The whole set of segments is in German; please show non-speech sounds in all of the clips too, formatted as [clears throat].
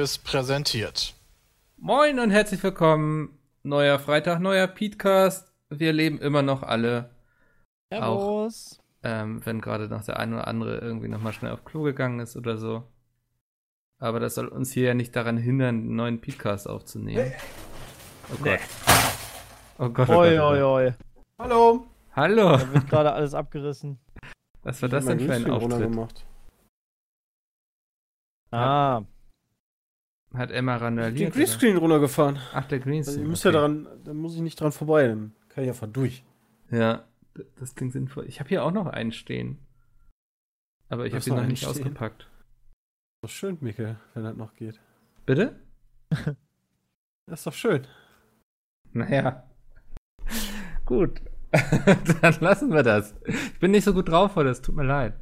Seriös präsentiert. Moin und herzlich willkommen. Neuer Freitag, neuer Podcast. Wir leben immer noch alle. Servus. Auch, ähm, wenn gerade noch der eine oder andere irgendwie nochmal schnell auf Klo gegangen ist oder so. Aber das soll uns hier ja nicht daran hindern, einen neuen Podcast aufzunehmen. Oh Gott. Oh Gott. Oh Oi, Gott, oh oi, Gott. oi. Hallo. Hallo. Da wird gerade alles abgerissen. Was war das denn für ein Auftritt? Gemacht. Ah, Hat Emma Den randaliert? oder? Greenscreen runtergefahren. Ach, der Also, Greenscreen. müsst ja okay. daran, da muss ich nicht dran vorbei, dann kann ich einfach durch. Ja, das klingt sinnvoll. Ich habe hier auch noch einen stehen. Aber ich habe ihn noch nicht stehen? ausgepackt. Ist doch schön, Mikkel, wenn das noch geht. Bitte? Das ist doch schön. Naja. Gut. [laughs] Dann lassen wir das. Ich bin nicht so gut drauf heute, es tut mir leid.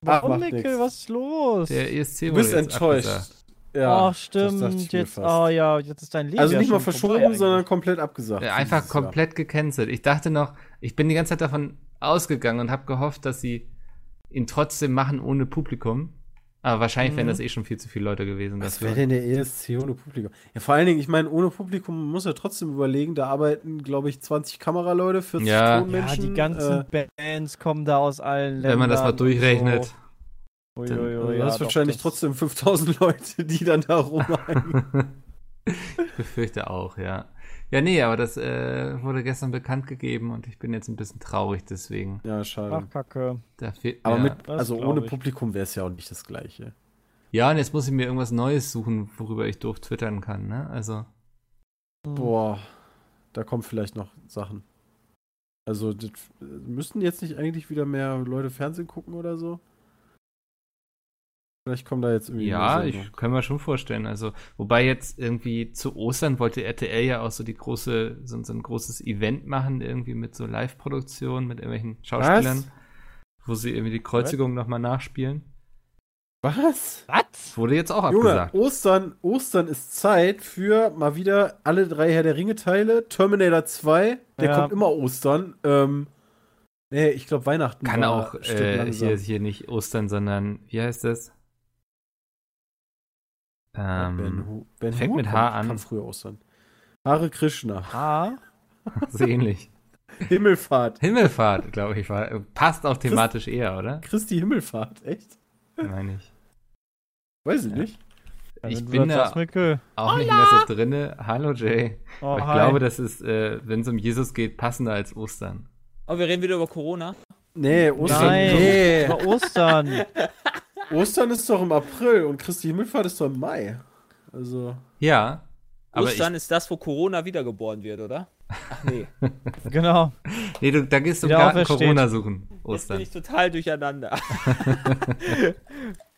warum, Mikkel? Was ist los? Der ESC Du bist jetzt enttäuscht. abgesagt. Ach, das dachte stimmt. Jetzt, oh ja, jetzt ist dein Leben. Also ja nicht mal schon verschoben, sondern komplett abgesagt. Ja, einfach komplett gecancelt. Ich dachte noch, ich bin die ganze Zeit davon ausgegangen und habe gehofft, dass sie ihn trotzdem machen ohne Publikum. Aber wahrscheinlich wären Mhm. das eh schon viel zu viele Leute gewesen. Was wäre denn der ESC ohne Publikum? Ja, vor allen Dingen, ich meine, ohne Publikum muss ja trotzdem überlegen, da arbeiten, glaube ich, 20 Kameraleute, 40 Ja. Ja, Tonmenschen. die ganzen äh, Bands kommen da aus allen Ländern. Wenn man das mal durchrechnet. So. Ui, Dann- ui, ui, du hast ja, doch, wahrscheinlich das- trotzdem 5000 [laughs] Leute, die dann da rumhängen. [laughs] ich befürchte auch, ja. Ja, nee, aber das äh, wurde gestern bekannt gegeben und ich bin jetzt ein bisschen traurig deswegen. ja, schade. Ach, Kacke. Da fehlt Aber mit, also ohne ich. Publikum wäre es ja auch nicht das Gleiche. Ja, und jetzt muss ich mir irgendwas Neues suchen, worüber ich doof twittern kann, ne? Also, Hm. Boah, da kommen vielleicht noch Sachen. Also, das, äh, müssten jetzt nicht eigentlich wieder mehr Leute Fernsehen gucken oder so? Vielleicht kommen da jetzt irgendwie. ja, ich kann mir schon vorstellen. Also, wobei jetzt irgendwie zu Ostern wollte RTL ja auch so die große, so, so ein großes Event machen, irgendwie mit so Live-Produktion, mit irgendwelchen Schauspielern, wo sie irgendwie die Kreuzigung nochmal nachspielen. Was? Was? Wurde jetzt auch Junge, abgesagt. Ostern, Ostern ist Zeit für mal wieder alle drei Herr der Ringe-Teile. Terminator 2, der Ja. kommt immer Ostern. Ähm, nee, ich glaube Weihnachten. Kann auch äh, hier, hier nicht Ostern, sondern wie heißt das? Ben, Ähm, Hu ben fängt Hur mit H an. Kann früher Ostern. Hare Krishna. Ah, [laughs] so ähnlich. Himmelfahrt. Himmelfahrt, glaube ich, war, passt auch thematisch eher, oder? Christi Himmelfahrt, echt? Meine ich. Weiß ich Ja. nicht. ja, Ich bin das da- sagst. Auch nicht mehr so drinne. Hallo Jay. Oh, ich hi. glaube, das ist, äh, wenn es um Jesus geht, passender als Ostern. Oh, wir reden wieder über Corona. Nee, Ostern. Nein, Nee. über Ostern. [laughs] Ostern ist doch im April und Christi Himmelfahrt ist doch im Mai. Also. Ja. Aber Ostern ist das, wo Corona wiedergeboren wird, oder? Ach nee, [laughs] genau. nee, du, da gehst du im Wieder Garten. Corona suchen. jetzt bin Ostern. ich total durcheinander. [laughs]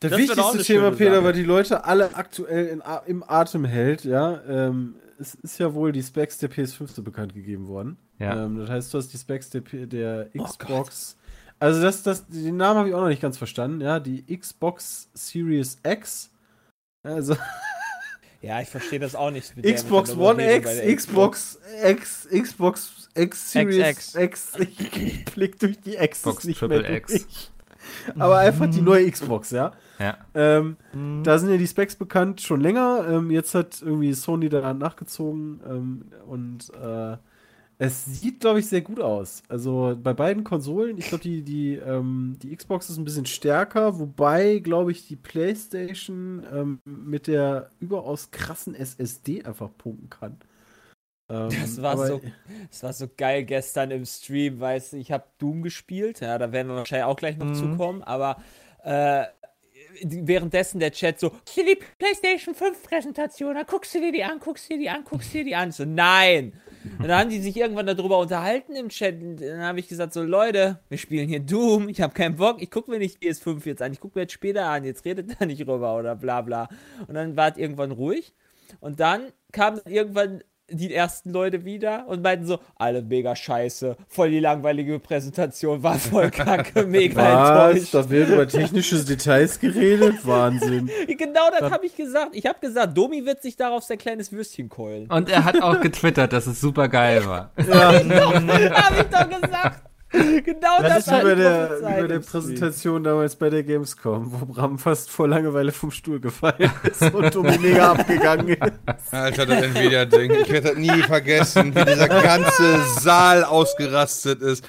Der Das auch wichtigste Thema, Peter, weil die Leute alle aktuell in, im Atem hält, ja. Ähm, es ist ja wohl die Specs der PS5 so bekannt gegeben worden. Ja. Ähm, das heißt, du hast die Specs der, P- der Oh Xbox. Also, das, das, den Namen habe ich auch noch nicht ganz verstanden, ja. Die Xbox Series X. Also, [laughs] Ja, ich verstehe das auch nicht. mit der- Xbox mit der One X, Xbox X, Xbox X Series. X. Ich [laughs] blick durch die Xbox nicht Triple mehr X. durch. Aber einfach die neue Xbox, ja. Ja. Ähm, Hm. da sind ja die Specs bekannt schon länger. Ähm, jetzt hat irgendwie Sony da nachgezogen ähm, und äh, es sieht, glaube ich, sehr gut aus. Also bei beiden Konsolen, ich glaube, die, die, ähm, die Xbox ist ein bisschen stärker, wobei, glaube ich, die PlayStation ähm, mit der überaus krassen SSD einfach punkten kann. Ähm, Das war so- Es war so geil gestern im Stream, weißt du, ich habe Doom gespielt, ja, da werden wir wahrscheinlich auch gleich noch Mhm. zukommen, aber äh, währenddessen der Chat so, hier die PlayStation 5 Präsentation, dann guckst du dir die an, guckst du dir die an, guckst du dir die an. So, nein. Und dann haben die sich irgendwann darüber unterhalten im Chat. Und dann habe ich gesagt, so Leute, wir spielen hier Doom, ich habe keinen Bock, ich gucke mir nicht PS5 jetzt an, ich gucke mir jetzt später an, jetzt redet [laughs] da nicht rüber oder bla bla. Und dann war es irgendwann ruhig. Und dann kamen irgendwann die ersten Leute wieder und meinten so, alle mega scheiße, voll die langweilige Präsentation, war voll [laughs] kacke, mega Was? enttäuscht. Da wird über technische Details geredet? [laughs] Wahnsin. Genau das habe ich gesagt. Ich habe gesagt, Domi wird sich darauf sein kleines Würstchen keulen. Und er hat auch getwittert, dass es super geil war. [laughs] Ja. habe ich doch gesagt. [laughs] Genau Das das, ist Wie bei ich der, wie bei der. Präsentation damals bei der Gamescom, wo Bram fast vor Langeweile vom Stuhl gefallen ist und Dominika abgegangen ist. Alter, das Nvidia-Ding. Ich werde das nie vergessen, wie dieser ganze Saal ausgerastet ist.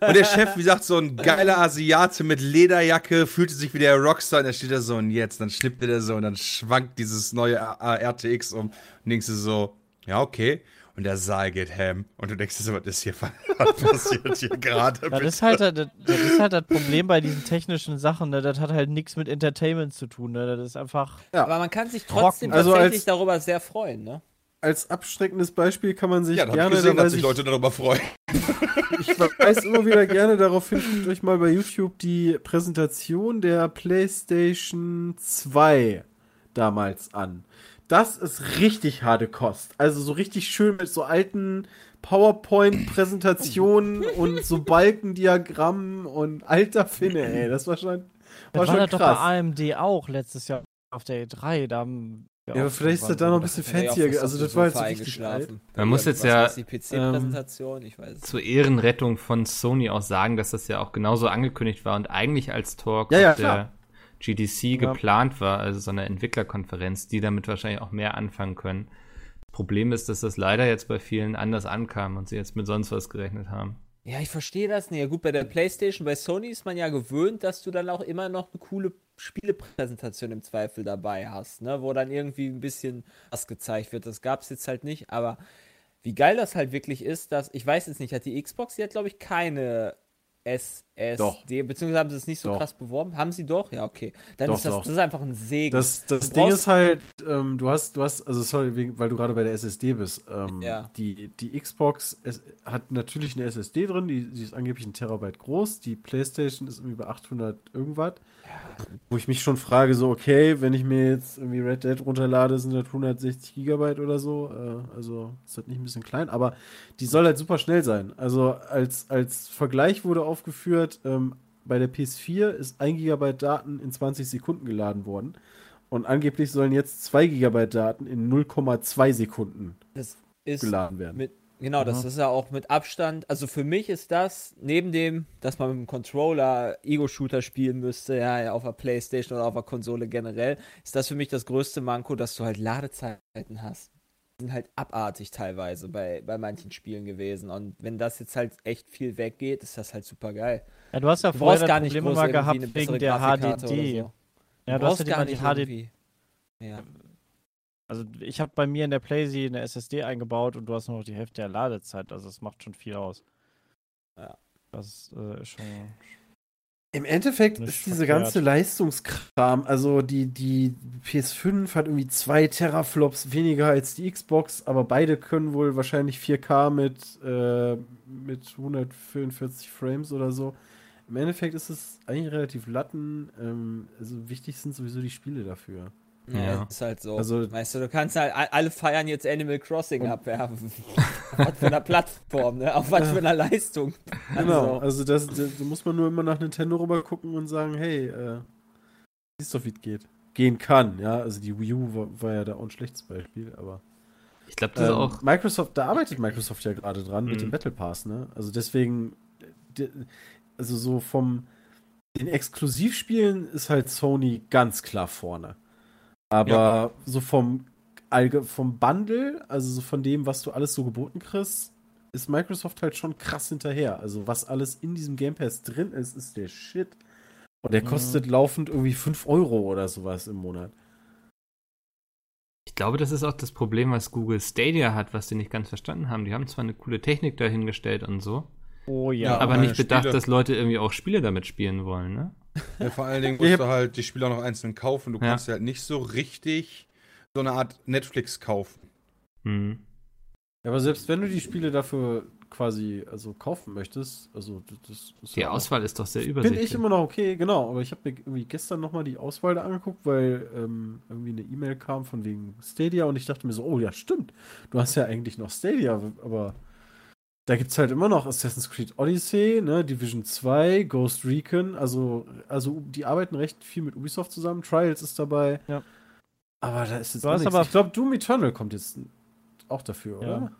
Und der Chef, wie gesagt, so ein geiler Asiate mit Lederjacke, fühlte sich wie der Rockstar und er steht da so und jetzt, dann schnippt er so und dann schwankt dieses neue RTX um und denkst du so, ja, okay. Und der Saal geht ham. Und du denkst dir so, was ist hier [laughs] was passiert hier gerade? Das ist, halt, das, das ist halt das Problem bei diesen technischen Sachen. Ne? Das hat halt nichts mit Entertainment zu tun. Ne? Das ist einfach. Aber man kann sich trotzdem. Also tatsächlich als- darüber sehr freuen, ne? Als abschreckendes Beispiel kann man sich Ja, gerne, gesehen, da dass sich ich, Leute darüber freuen. [laughs] ich weise immer wieder gerne darauf hin, euch mal bei YouTube die Präsentation der PlayStation 2 damals an. Das ist richtig harte Kost. Also so richtig schön mit so alten PowerPoint-Präsentationen [laughs] und so Balkendiagrammen und alter Finne, ey. Das war schon, war Das war schon das doch bei krass. AMD auch letztes Jahr auf der E3. Da haben wir Ja, aber vielleicht ist das da noch ein bisschen fancier. fast Also das war jetzt so richtig alt. Man muss jetzt ja, war's, die PC-Präsentation, ich weiß es Zur Ehrenrettung von Sony auch sagen, dass das ja auch genauso angekündigt war und eigentlich als Talk Ja, ja, der klar. GDC Ja. geplant war, also so eine Entwicklerkonferenz, die damit wahrscheinlich auch mehr anfangen können. Problem ist, dass das leider jetzt bei vielen anders ankam und sie jetzt mit sonst was gerechnet haben. Ja, ich verstehe das nicht. Ja, gut, bei der PlayStation, bei Sony ist man ja gewöhnt, dass du dann auch immer noch eine coole Spielepräsentation im Zweifel dabei hast, ne? Wo dann irgendwie ein bisschen was gezeigt wird. Das gab es jetzt halt nicht, aber wie geil das halt wirklich ist, dass, ich weiß jetzt nicht, hat die Xbox, die hat glaube ich keine SSD, Doch. beziehungsweise haben sie es nicht so Doch. krass beworben. Haben sie doch? Ja, okay. Dann Doch, ist das, das ist einfach ein Segen. Das, das Ding ist halt, ähm, du hast, du hast, also sorry, weil du gerade bei der SSD bist. Ähm, Ja. die, die Xbox es, hat natürlich eine SSD drin, die, die ist angeblich ein Terabyte groß. Die PlayStation ist irgendwie bei 800 irgendwas. Wo ich mich schon frage, so, okay, wenn ich mir jetzt irgendwie Red Dead runterlade, sind das 160 Gigabyte oder so. Äh, also ist das nicht ein bisschen klein, aber die soll halt super schnell sein. Also als, als Vergleich wurde aufgeführt, ähm, bei der PS4 ist 1 Gigabyte Daten in 20 Sekunden geladen worden. Und angeblich sollen jetzt 2 Gigabyte Daten in 0,2 Sekunden das ist geladen werden. Mit, genau, das Aha. ist ja auch mit Abstand. Also für mich ist das, neben dem, dass man mit dem Controller Ego-Shooter spielen müsste, ja, ja, auf der Playstation oder auf der Konsole generell, ist das für mich das größte Manko, dass du halt Ladezeiten hast. Sind halt abartig teilweise bei, bei manchen Spielen gewesen. Und wenn das jetzt halt echt viel weggeht, ist das halt super geil. Ja, du hast ja Du vorher gar nicht Problem groß immer gehabt wegen der HDD. so. Ja, Du du hast ja gar nicht HDD. Ja. Also ich habe bei mir in der PlayStation eine SSD eingebaut und du hast nur noch die Hälfte der Ladezeit. Also es macht schon viel aus. Ja. Das äh, ist schon. Im Endeffekt ist diese verkehrt. ganze Leistungskram, also die, die PS5 hat irgendwie zwei Teraflops weniger als die Xbox, aber beide können wohl wahrscheinlich 4K mit, äh, mit 144 Frames oder so. Im Endeffekt ist es eigentlich relativ latten. Ähm, also wichtig sind sowieso die Spiele dafür. Ja, Ja. ist halt so. Also- weißt du, du kannst halt, alle feiern jetzt Animal Crossing abwerfen. auf was für einer Plattform, ne? Auf was für einer Leistung. Genau, Also, also das, das, da muss man nur immer nach Nintendo rüber gucken und sagen, hey, äh, siehst doch, wie es geht. Gehen kann, ja. Also die Wii U war, war ja da auch ein schlechtes Beispiel, aber Ich glaube, das ist Ähm, auch. Microsoft, da arbeitet Microsoft ja gerade dran mit Mhm. dem Battle Pass, ne? Also deswegen, de- also so vom den Exklusivspielen ist halt Sony ganz klar vorne. Aber so vom Allge vom Bundle, also so von dem, was du alles so geboten kriegst, ist Microsoft halt schon krass hinterher. Also was alles in diesem Game Pass drin ist, ist der Shit. Und der Mhm. kostet laufend irgendwie 5 Euro oder sowas im Monat. Ich glaube, das ist auch das Problem, was Google Stadia hat, was die nicht ganz verstanden haben. Die haben zwar eine coole Technik dahingestellt und so, Oh ja. Ja, aber nicht bedacht, Spiele- dass Leute irgendwie auch Spiele damit spielen wollen, ne? Ja, vor allen Dingen [laughs] musst du halt die Spiele auch noch einzeln kaufen. Du Ja. kannst ja halt nicht so richtig so eine Art Netflix kaufen. Hm. Ja, aber selbst wenn du die Spiele dafür quasi also kaufen möchtest, also das, das ist Die auch- Auswahl ist doch sehr übersichtlich. ich immer noch okay, genau. Aber ich habe mir irgendwie gestern nochmal die Auswahl da angeguckt, weil ähm, irgendwie eine E-Mail kam von wegen Stadia und ich dachte mir so, oh ja, stimmt. Du hast ja eigentlich noch Stadia, aber da gibt es halt immer noch Assassin's Creed Odyssey, ne, Division 2, Ghost Recon, also, also die arbeiten recht viel mit Ubisoft zusammen. Trials ist dabei. Ja. Aber da ist jetzt Du hast nichts. aber- Ich glaube, Doom Eternal kommt jetzt auch dafür, Ja. oder?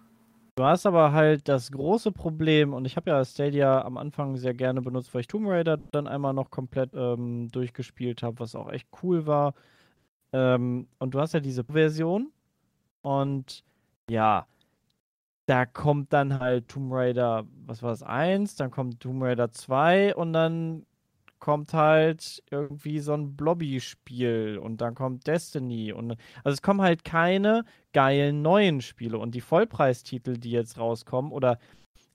Du hast aber halt das große Problem, und ich habe ja Stadia am Anfang sehr gerne benutzt, weil ich Tomb Raider dann einmal noch komplett ähm, durchgespielt habe, was auch echt cool war. Ähm, und du hast ja diese Version und ja, da kommt dann halt Tomb Raider, was war das, 1, dann kommt Tomb Raider 2 und dann kommt halt irgendwie so ein Blobby-Spiel und dann kommt Destiny und also es kommen halt keine geilen neuen Spiele und die Vollpreistitel, die jetzt rauskommen oder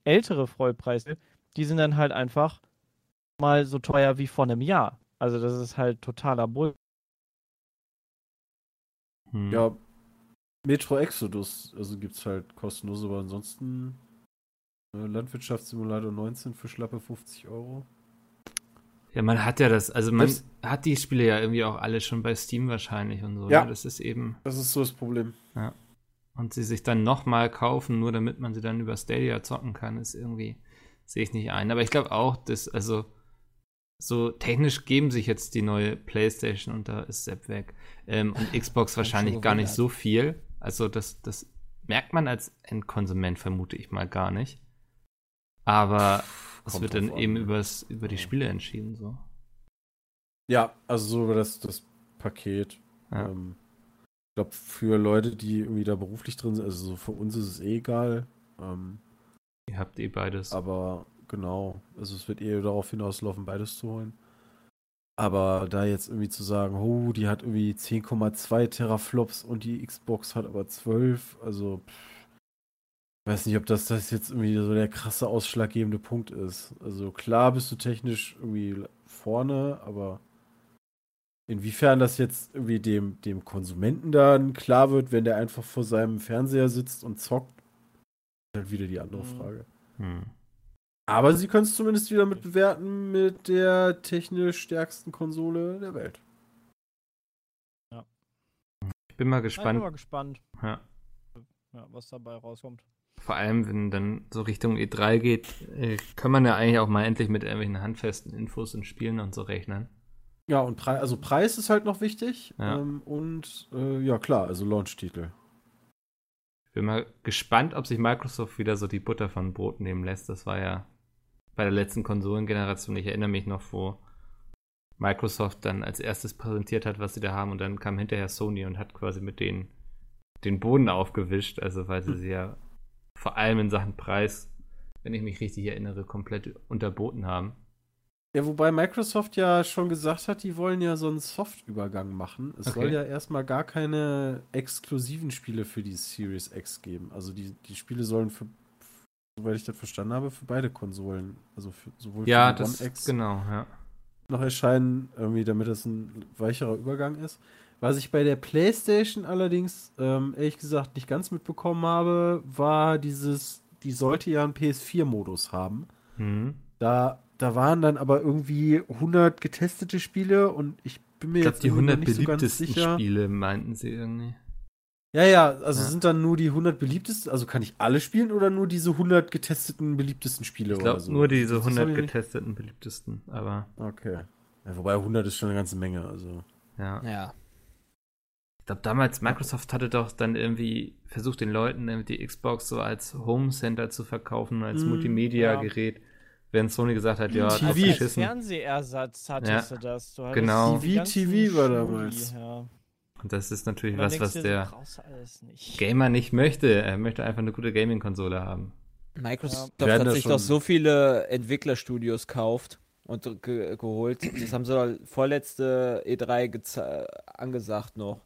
ältere Vollpreistitel, die sind dann halt einfach mal so teuer wie vor einem Jahr. Also das ist halt totaler Bull. Hm. Ja, Metro Exodus, also gibt's halt kostenlos, aber ansonsten äh, Landwirtschaftssimulator 19 für schlappe 50 Euro. Ja, man hat ja das, also man Das- hat die Spiele ja irgendwie auch alle schon bei Steam wahrscheinlich und so. Ja. ne? Das ist eben, Das ist so das Problem. und sie sich dann nochmal kaufen, nur damit man sie dann über Stadia zocken kann, ist irgendwie, sehe ich nicht ein. Aber ich glaube auch, dass, also, so technisch geben sich jetzt die neue PlayStation und da ist Sepp weg. Ähm, und [laughs] Xbox wahrscheinlich gar nicht so viel. Also, das, das merkt man als Endkonsument, vermute ich mal gar nicht. Aber es wird dann an, eben ne? übers, über die Spiele entschieden, so. Ja, also so über das, das Paket. Ja. Ähm, ich glaube, für Leute, die irgendwie da beruflich drin sind, also so für uns ist es eh egal. Ähm, Ihr habt eh beides. aber genau, also es wird eher darauf hinauslaufen, beides zu holen. Aber da jetzt irgendwie zu sagen, oh, die hat irgendwie 10,2 Teraflops und die Xbox hat aber 12, also pff, weiß nicht, ob das, das jetzt irgendwie so der krasse ausschlaggebende Punkt ist. Also klar bist du technisch irgendwie vorne, aber inwiefern das jetzt irgendwie dem, dem Konsumenten dann klar wird, wenn der einfach vor seinem Fernseher sitzt und zockt, ist halt wieder die andere Mhm. Frage. Hm. Aber sie können es zumindest wieder mit bewerten mit der technisch stärksten Konsole der Welt. Ich bin mal Ich bin gespannt. mal gespannt, Ja. ja, was dabei rauskommt. Vor allem, wenn dann so Richtung E3 geht, äh, kann man ja eigentlich auch mal endlich mit irgendwelchen handfesten Infos und Spielen und so rechnen. Ja, und Pre also Preis ist halt noch wichtig. Ja. Ähm, und äh, ja, klar, also Launch-Titel. Ich bin mal gespannt, ob sich Microsoft wieder so die Butter von Brot nehmen lässt. Das war ja bei der letzten Konsolengeneration, ich erinnere mich noch, wo Microsoft dann als erstes präsentiert hat, was sie da haben und dann kam hinterher Sony und hat quasi mit denen den Boden aufgewischt, also weil sie sie ja vor allem in Sachen Preis, wenn ich mich richtig erinnere, komplett unterboten haben. Ja, wobei Microsoft ja schon gesagt hat, die wollen ja so einen Soft-Übergang machen. Es Okay. soll ja erstmal gar keine exklusiven Spiele für die Series X geben. Also die, die Spiele sollen für, soweit ich das verstanden habe, für beide Konsolen, also für, sowohl Ja, für die das One X genau, ja. noch erscheinen, irgendwie, damit es ein weicherer Übergang ist. Was ich bei der PlayStation allerdings, ähm, ehrlich gesagt, nicht ganz mitbekommen habe, war dieses, die sollte ja einen PS4-Modus haben. Mhm. Da, da waren dann aber irgendwie 100 getestete Spiele und ich bin mir Ich glaube, jetzt die irgendwie noch 100 nicht so ganz beliebtesten sicher. Spiele meinten sie irgendwie. Ja, ja, also Ja. sind dann nur die 100 beliebtesten, also kann ich alle spielen oder nur diese 100 getesteten beliebtesten Spiele Ich oder glaube, so? nur diese Das hab 100 ich nicht- getesteten beliebtesten, aber Okay. Ja, wobei 100 ist schon eine ganze Menge, also. ja. Ja. Ich glaube, damals Microsoft hatte doch dann irgendwie versucht, den Leuten irgendwie die Xbox so als Home Center zu verkaufen, als Mm, Multimedia-Gerät, während Sony gesagt hat, ja, TV. Als geschissen. Fernsehersatz hattest du das. Du Genau. ganzen TV war damals. Ja. Und das ist natürlich was, was der nicht. Gamer nicht möchte. Er möchte einfach eine gute Gaming-Konsole haben. Microsoft Ja. Hat sich doch so viele Entwicklerstudios kauft und ge geholt. Das haben sie doch vorletzte E3 geze- angesagt noch.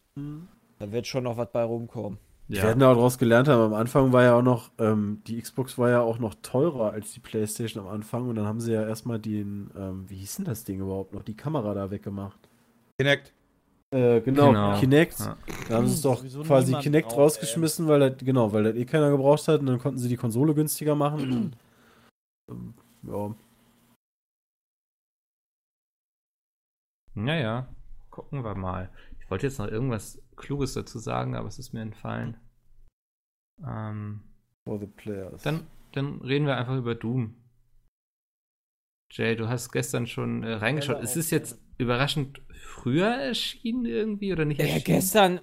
Da wird schon noch was bei rumkommen. Wir werden auch daraus gelernt haben, am Anfang war ja auch noch, ähm, die Xbox war ja auch noch teurer als die Playstation am Anfang und dann haben sie ja erstmal den, ähm, wie hieß denn das Ding überhaupt noch, die Kamera da weggemacht. Kinect. Äh, genau, Genau. Kinect. Ja. Da haben sie es doch Sowieso quasi Kinect braucht, rausgeschmissen, weil das, genau, weil das eh keiner gebraucht hat und dann konnten sie die Konsole günstiger machen. und, [clears throat] ähm, ja. Naja, gucken wir mal. Ich wollte jetzt noch irgendwas Kluges dazu sagen, aber es ist mir entfallen. Ähm, For the players. dann, dann reden wir einfach über Doom. Jay, du hast gestern schon äh, reingeschaut. Trailer Ist es jetzt überraschend früher erschienen irgendwie oder nicht Ja, erschienen? gestern,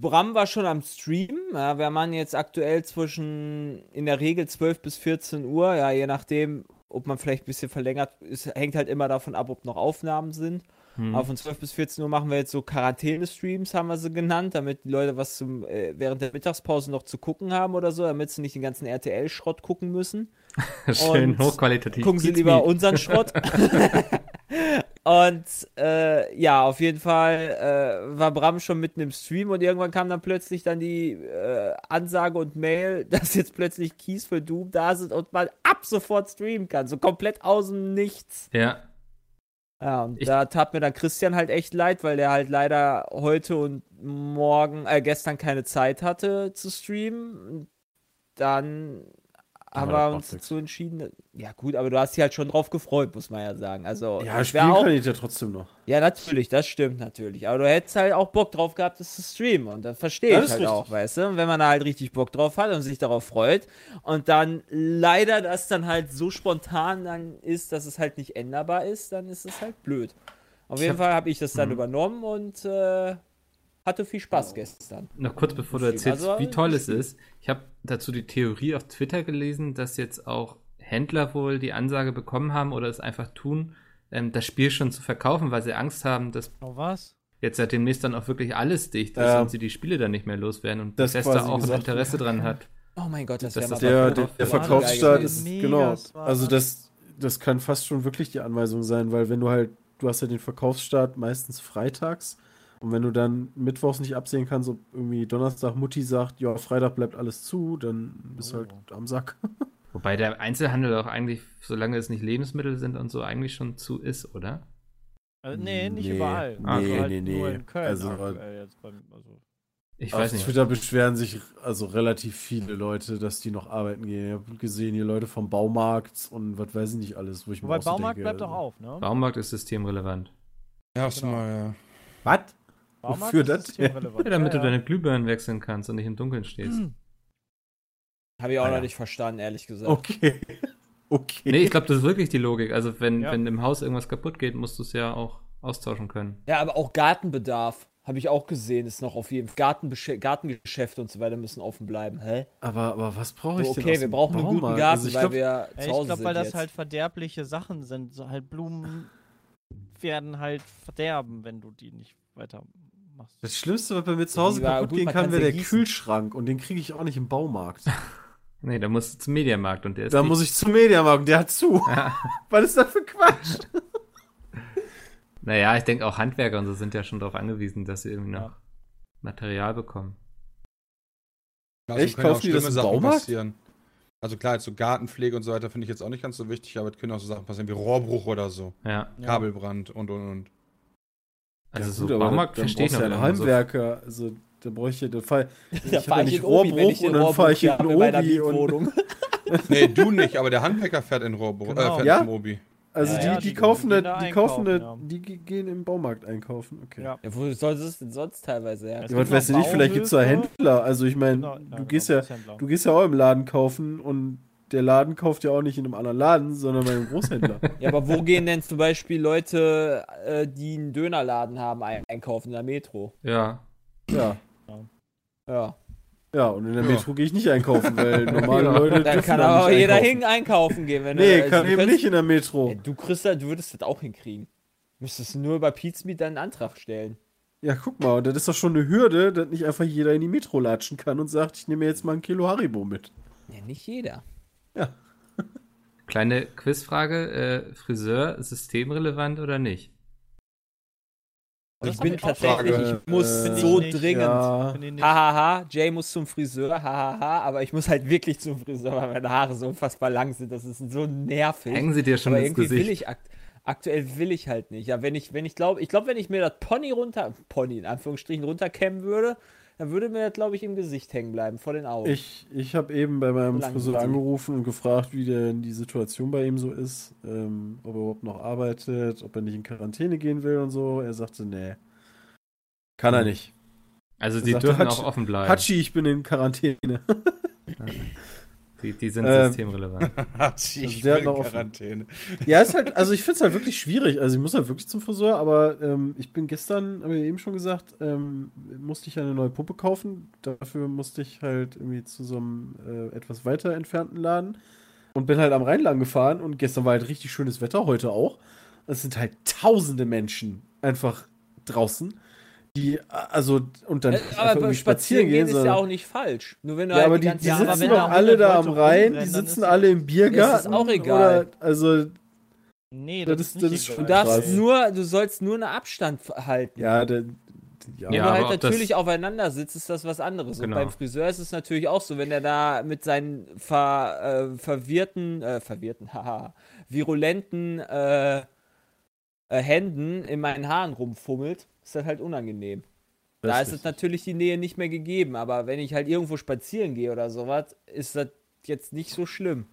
Bram war schon am Stream. Ja, wir machen jetzt aktuell zwischen in der Regel 12 bis 14 Uhr. Ja, je nachdem, ob man vielleicht ein bisschen verlängert. Es hängt halt immer davon ab, ob noch Aufnahmen sind. Hm. Aber von 12 bis 14 Uhr machen wir jetzt so Quarantäne-Streams, haben wir sie genannt, damit die Leute was zum, äh, während der Mittagspause noch zu gucken haben oder so, damit sie nicht den ganzen RTL-Schrott gucken müssen. [laughs] Schön Und hochqualitativ. Gucken Sie lieber unseren Schrott. [laughs] [laughs] und äh, ja, auf jeden Fall äh, war Bram schon mitten im Stream und irgendwann kam dann plötzlich dann die äh, Ansage und Mail, [laughs] dass jetzt plötzlich Keys für Doom da sind und man ab sofort streamen kann. So komplett aus dem Nichts. Ja, Ja, und Ich- da tat mir dann Christian halt echt leid, weil der halt leider heute und morgen, äh, gestern keine Zeit hatte zu streamen. Dann haben Aber das wir uns dazu entschieden. Ja, gut, aber du hast dich halt schon drauf gefreut, muss man ja sagen. Also, Ja, spielen auch. kann ich ja trotzdem noch. Ja, natürlich, das stimmt natürlich. Aber du hättest halt auch Bock drauf gehabt, das zu streamen. Und das verstehe Ja, ich das halt ist auch, richtig. weißt du? Und wenn man da halt richtig Bock drauf hat und sich darauf freut und dann leider das dann halt so spontan dann ist, dass es halt nicht änderbar ist, dann ist es halt blöd. Auf jeden Fall habe ich das Mhm. dann übernommen und äh, hatte viel Spaß gestern. noch kurz bevor du erzählst, Also, wie toll es ist. Ich habe dazu die Theorie auf Twitter gelesen, dass jetzt auch Händler wohl die Ansage bekommen haben oder es einfach tun, ähm, das Spiel schon zu verkaufen, weil sie Angst haben, dass Oh, was? jetzt seit demnächst dann auch wirklich alles dicht ist Ja. und sie die Spiele dann nicht mehr loswerden und Das Bethesda auch ein. Interesse dran hat. Oh mein Gott, das Das ist Der, Ja, der, der das Verkaufsstart ist, genau. Also das, das kann fast schon wirklich die Anweisung sein, weil wenn du halt, du hast ja den Verkaufsstart meistens freitags und wenn du dann mittwochs nicht absehen kannst, ob irgendwie Donnerstag Mutti sagt, ja, Freitag bleibt alles zu, dann bist du halt am Sack. [laughs] Wobei der Einzelhandel auch eigentlich, solange es nicht Lebensmittel sind und so, eigentlich schon zu ist, oder? Also, nee, nicht Nee, überall. nee, also halt nee, Nur nee. in Köln Also, aktuell jetzt beim, also. Ich Auf weiß nicht. Twitter beschweren sich also relativ viele Leute, dass die noch arbeiten gehen. Ich habe gesehen, hier Leute vom Baumarkt und was weiß ich nicht alles, wo ich mir Wobei auch so Baumarkt denke, bleibt doch also, auf, ne? Baumarkt ist systemrelevant. Ja, hast Genau. du mal, ja. Was? Baumarkt Wofür das? systemrelevant. Ja, damit ja, du deine Glühbirnen wechseln kannst und nicht im Dunkeln stehst. Habe ich auch Ah, noch nicht verstanden, ehrlich gesagt. Okay. [laughs] Okay. Nee, ich glaube, das ist wirklich die Logik. Also, wenn, Ja. wenn im Haus irgendwas kaputt geht, musst du es ja auch austauschen können. Ja, aber auch Gartenbedarf. Habe ich auch gesehen, ist noch auf jeden Fall. Gartenbesch- Gartengeschäfte und so weiter müssen offen bleiben. Hä? Aber, aber was brauche ich So, denn okay, wir brauchen einen guten Baumarkt? Garten, Also ich weil glaub, wir Ja, zu ich Hause glaube, sind weil das jetzt. halt verderbliche Sachen sind. So halt Blumen werden halt verderben, wenn du die nicht weiter machst. Das Schlimmste, was bei mir zu Hause Ja, kaputt gut, gehen kann, wäre der gießen. Kühlschrank und den kriege ich auch nicht im Baumarkt. [laughs] Nee, da musst du zum Mediamarkt und der ist da muss ich zum Mediamarkt und der hat zu. [laughs] Was ist das für Quatsch? [laughs] Naja, ich denke auch Handwerker und so sind ja schon darauf angewiesen, dass sie irgendwie noch Ja. Material bekommen. Also Echt? Kaufen die das im Sachen Baumarkt? passieren. Also klar, jetzt so Gartenpflege und so weiter finde ich jetzt auch nicht ganz so wichtig, aber es können auch so Sachen passieren wie Rohrbruch oder so. Ja. Ja. Kabelbrand und und und. Also Ja, so gut, aber Baumarkt dann verstehe ich noch ja so. Heimwerker. Also da bräuchte ich, da fall, [laughs] ich Da habe fahr ja ich nicht in Obi, Rohrbruch ich in und dann fahre ich in in Obi und. [laughs] Nee, du nicht, aber der Handwerker fährt in Rohrbruch, Genau. äh, fährt Ja? zum Obi. also Ja, die, ja, die, die kaufen da die kaufen einkaufen, die ge- gehen im Baumarkt einkaufen. Okay. Ja. Ja, wo soll es denn sonst teilweise her? Ja, was weiß nicht, vielleicht gibt es da. Händler. Also ich meine, Genau, ja, du genau, gehst ja, du gehst ja auch im Laden kaufen und der Laden kauft ja auch nicht in einem anderen Laden, sondern bei einem Großhändler. [laughs] Ja, aber wo gehen denn zum Beispiel Leute, äh, die einen Dönerladen haben, ein- einkaufen in der Metro? Ja. ja. Ja. Ja, und in der Ja. Metro gehe ich nicht einkaufen, weil [laughs] normale Ja. Leute Dann dürfen kann da aber nicht jeder hin einkaufen gehen, wenn Nee, du, also kann du eben könntest- nicht in der Metro. Ja, du, Christa, du würdest das auch hinkriegen. Müsstest nur über Pizmeet deinen Antrag stellen. Ja, guck mal, das ist doch schon eine Hürde, dass nicht einfach jeder in die Metro latschen kann und sagt, ich nehme jetzt mal ein Kilo Haribo mit. Ja, nicht jeder. Kleine Quizfrage: äh, Friseur systemrelevant oder nicht? Das ich bin ich tatsächlich, Frage, ich muss äh, ich so nicht, dringend. Ja, Finde ich nicht. Hahaha, Jay muss zum Friseur, hahaha, aber ich muss halt wirklich zum Friseur, weil meine Haare so unfassbar lang sind. Das ist so nervig. Hängen sie dir schon aber ins irgendwie will Gesicht? ich akt aktuell will ich halt nicht. Ja, wenn ich, wenn ich glaube, ich glaube, wenn ich mir das Pony runter, Pony in Anführungsstrichen runterkämmen würde, dann würde mir das, glaube ich, im Gesicht hängen bleiben, vor den Augen. ich, ich habe eben bei meinem Lang Friseur angerufen und gefragt, wie denn die Situation bei ihm so ist, ähm, ob er überhaupt noch arbeitet, ob er nicht in Quarantäne gehen will und so. Er sagte, nee. Kann er Hm. nicht. Also Er sie sagte, dürfen auch offen bleiben. Hatschi, ich bin in Quarantäne. [laughs] Die, die sind Ähm, systemrelevant. [laughs] ich der hat bin noch. Quarantäne. Ja, ist halt, also ich finde es halt wirklich schwierig. Also ich muss halt wirklich zum Friseur, aber ähm, ich bin gestern, habe ich eben schon gesagt, ähm, musste ich eine neue Pumpe kaufen. Dafür musste ich halt irgendwie zu so einem äh, etwas weiter entfernten Laden und bin halt am Rhein lang gefahren und gestern war halt richtig schönes Wetter, heute auch. Es sind halt tausende Menschen einfach draußen, die, also, und dann Äh, Aber spazieren gehen. ist ja auch nicht falsch. Nur wenn du ja, halt aber die, die aber sitzen doch alle 100 da am Rhein, die sitzen ist- alle im Biergarten. auch egal. Oder, also, Nee, Das das, ist- ist, das ist egal. schon Du darfst Krass. nur, du sollst nur einen Abstand halten. ja, der, ja, Wenn Ja, du halt natürlich aufeinander sitzt, ist das was anderes. Genau. Und beim Friseur ist es natürlich auch so, wenn er da mit seinen ver, äh, verwirrten, äh, verwirrten, [laughs] haha, virulenten äh, äh, Händen in meinen Haaren rumfummelt, ist das halt unangenehm. Da ist es natürlich die Nähe nicht mehr gegeben, aber wenn ich halt irgendwo spazieren gehe oder sowas, ist das jetzt nicht so schlimm.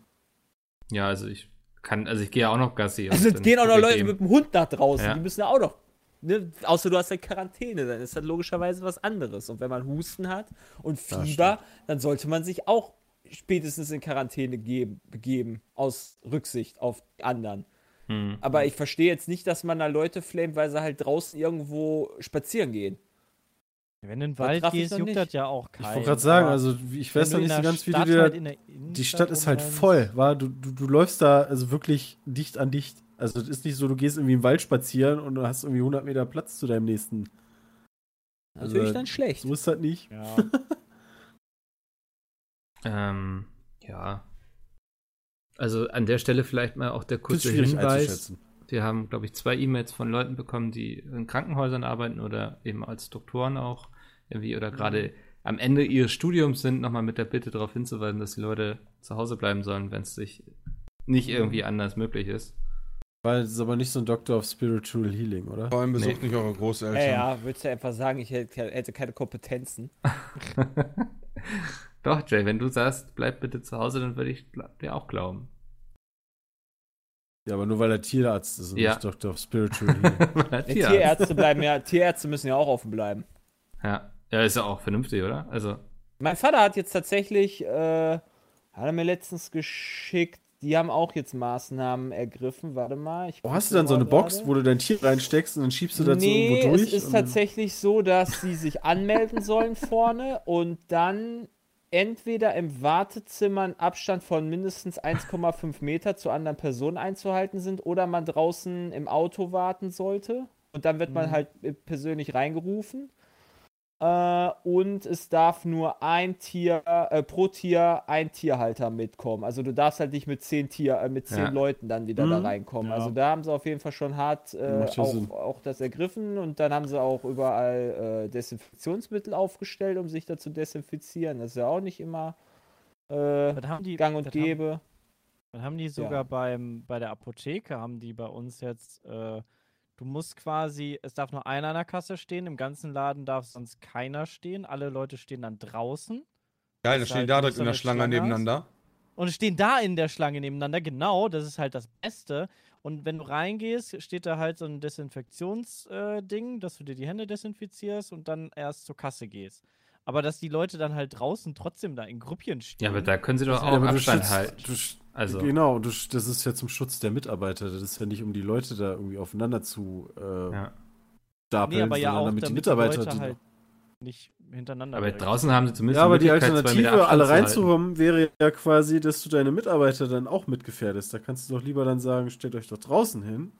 Ja, also ich kann, also ich gehe auch noch Gassi. Also es gehen auch noch Leute eben. mit dem Hund nach draußen, Ja. die müssen ja auch noch. Ne? Außer du hast ja Quarantäne, dann ist das logischerweise was anderes. Und wenn man Husten hat und Fieber, dann sollte man sich auch spätestens in Quarantäne geben, begeben, aus Rücksicht auf die anderen. Hm. Aber ich verstehe jetzt nicht, dass man da Leute flamet, weil sie halt draußen irgendwo spazieren gehen. Wenn du in den Wald ich gehst, juckt das ja auch Ich keinen. wollte gerade sagen, also ich weiß du noch nicht so ganz, wie du dir. halt die Stadt ist halt voll, war du, du, du läufst da also wirklich dicht an dicht. Also es ist nicht so, du gehst irgendwie im Wald spazieren und du hast irgendwie 100 Meter Platz zu deinem nächsten. Also, Natürlich dann schlecht. So ist das nicht. Ja. [laughs] [laughs] Ähm, ja. Also an der Stelle vielleicht mal auch der kurze Hinweis. Wir haben, glaube ich, zwei E-Mails von Leuten bekommen, die in Krankenhäusern arbeiten oder eben als Doktoren auch irgendwie oder gerade am Ende ihres Studiums sind, nochmal mit der Bitte darauf hinzuweisen, dass die Leute zu Hause bleiben sollen, wenn es sich nicht irgendwie anders möglich ist. Weil es ist aber nicht so ein Doctor of Spiritual Healing, oder? Vor allem besucht nicht eure Großeltern. Ja, ja, würdest du einfach sagen, ich hätte, hätte keine Kompetenzen. [laughs] Doch, Jay, wenn du sagst, bleib bitte zu Hause, dann würde ich dir auch glauben. Ja, aber nur weil er Tierarzt ist und Ja. nicht Doctor of Spiritual. Ja. [laughs] Tierärzte bleiben ja, Tierärzte müssen ja auch offen bleiben. Ja. ja, ist ja auch vernünftig, oder? Also, Mein Vater hat jetzt tatsächlich, äh, hat er mir letztens geschickt, die haben auch jetzt Maßnahmen ergriffen. Warte mal. Ich Oh, hast du dann so eine Box, gerade. wo du dein Tier reinsteckst und dann schiebst du das nee, so irgendwo durch? es ist tatsächlich so, dass sie sich anmelden sollen vorne und dann entweder im Wartezimmer einen Abstand von mindestens 1,5 Meter zu anderen Personen einzuhalten sind oder man draußen im Auto warten sollte. Und dann wird man Mhm. halt äh, persönlich reingerufen. Äh, und es darf nur ein Tier, äh, pro Tier ein Tierhalter mitkommen. Also du darfst halt nicht mit zehn Tier, äh, mit zehn Ja. Leuten dann wieder da Mhm. reinkommen. Ja. Also da haben sie auf jeden Fall schon hart äh, ja auch, auch das ergriffen und dann haben sie auch überall äh, Desinfektionsmittel aufgestellt, um sich da zu desinfizieren. Das ist ja auch nicht immer äh, die, gang und das haben- gäbe. Dann haben die sogar beim, bei der Apotheke, haben die bei uns jetzt, äh, du musst quasi, es darf nur einer an der Kasse stehen, im ganzen Laden darf sonst keiner stehen, alle Leute stehen dann draußen Geil, da Das stehen halt da direkt in der Schlange Schlange nebeneinander. und stehen da in der Schlange nebeneinander, genau, das ist halt das Beste. Und wenn du reingehst, steht da halt so ein Desinfektionsding, dass du dir die Hände desinfizierst und dann erst zur Kasse gehst. Aber dass die Leute dann halt draußen trotzdem da in Grüppchen stehen. ja, aber da können sie doch auch Ja, aber du Abstand halten. du, Also, Genau, das ist ja zum Schutz der Mitarbeiter. Das ist ja nicht, um die Leute da irgendwie aufeinander zu äh, ja. stapeln, nee, aber ja sondern auch damit damit die Mitarbeiter. die Leute die- halt nicht hintereinander. Aber direkt. draußen haben sie zumindest ja, aber die Alternative, alle reinzukommen, wäre ja quasi, dass du deine Mitarbeiter dann auch mitgefährdest. Da kannst du doch lieber dann sagen, stellt euch doch draußen hin.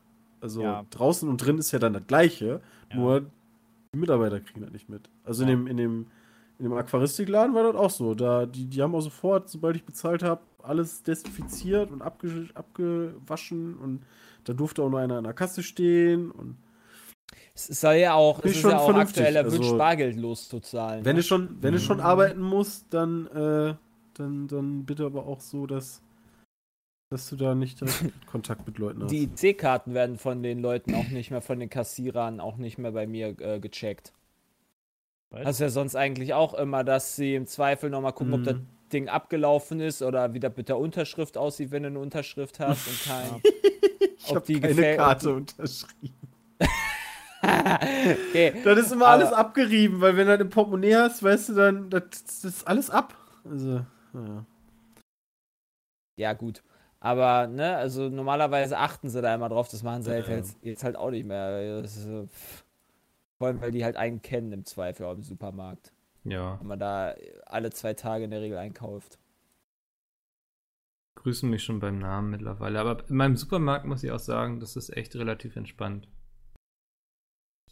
Also Ja. draußen und drin ist ja dann das Gleiche, Ja. nur die Mitarbeiter kriegen das nicht mit. Also in dem, in dem, in dem Aquaristikladen war das auch so. Da, die, die haben auch sofort, sobald ich bezahlt habe, alles desinfiziert und abge, abgewaschen und da durfte auch nur einer an der Kasse stehen und Es soll ja auch, Ist es ist schon ja auch vernünftig, aktuell erwünscht, also- Bargeld loszuzahlen. Wenn ne? du schon, wenn du schon arbeiten musst, dann, äh, dann, dann bitte aber auch so, dass, dass du da nicht [laughs] Kontakt mit Leuten hast. Die IC-Karten werden von den Leuten auch nicht mehr, von den Kassierern auch nicht mehr bei mir äh, gecheckt. Was? Das ist ja sonst eigentlich auch immer, dass sie im Zweifel nochmal gucken, ob Mhm. Ding abgelaufen ist oder wie das mit der Unterschrift aussieht, wenn du eine Unterschrift hast und kein. [laughs] ich habe die keine gefällt- Karte unterschrieben. [laughs] okay. Das ist immer Aber- alles abgerieben, weil wenn du das im Portemonnaie hast, weißt du dann, das, das ist alles ab. Also, naja. Ja, gut. Aber, ne, also normalerweise achten sie da immer drauf, das machen sie halt Ja. jetzt, jetzt halt auch nicht mehr. Ist. Vor allem, weil die halt einen kennen im Zweifel auch im Supermarkt. Ja, Wenn man da alle zwei Tage in der Regel einkauft. grüßen mich schon beim Namen mittlerweile. Aber in meinem Supermarkt muss ich auch sagen, das ist echt relativ entspannt.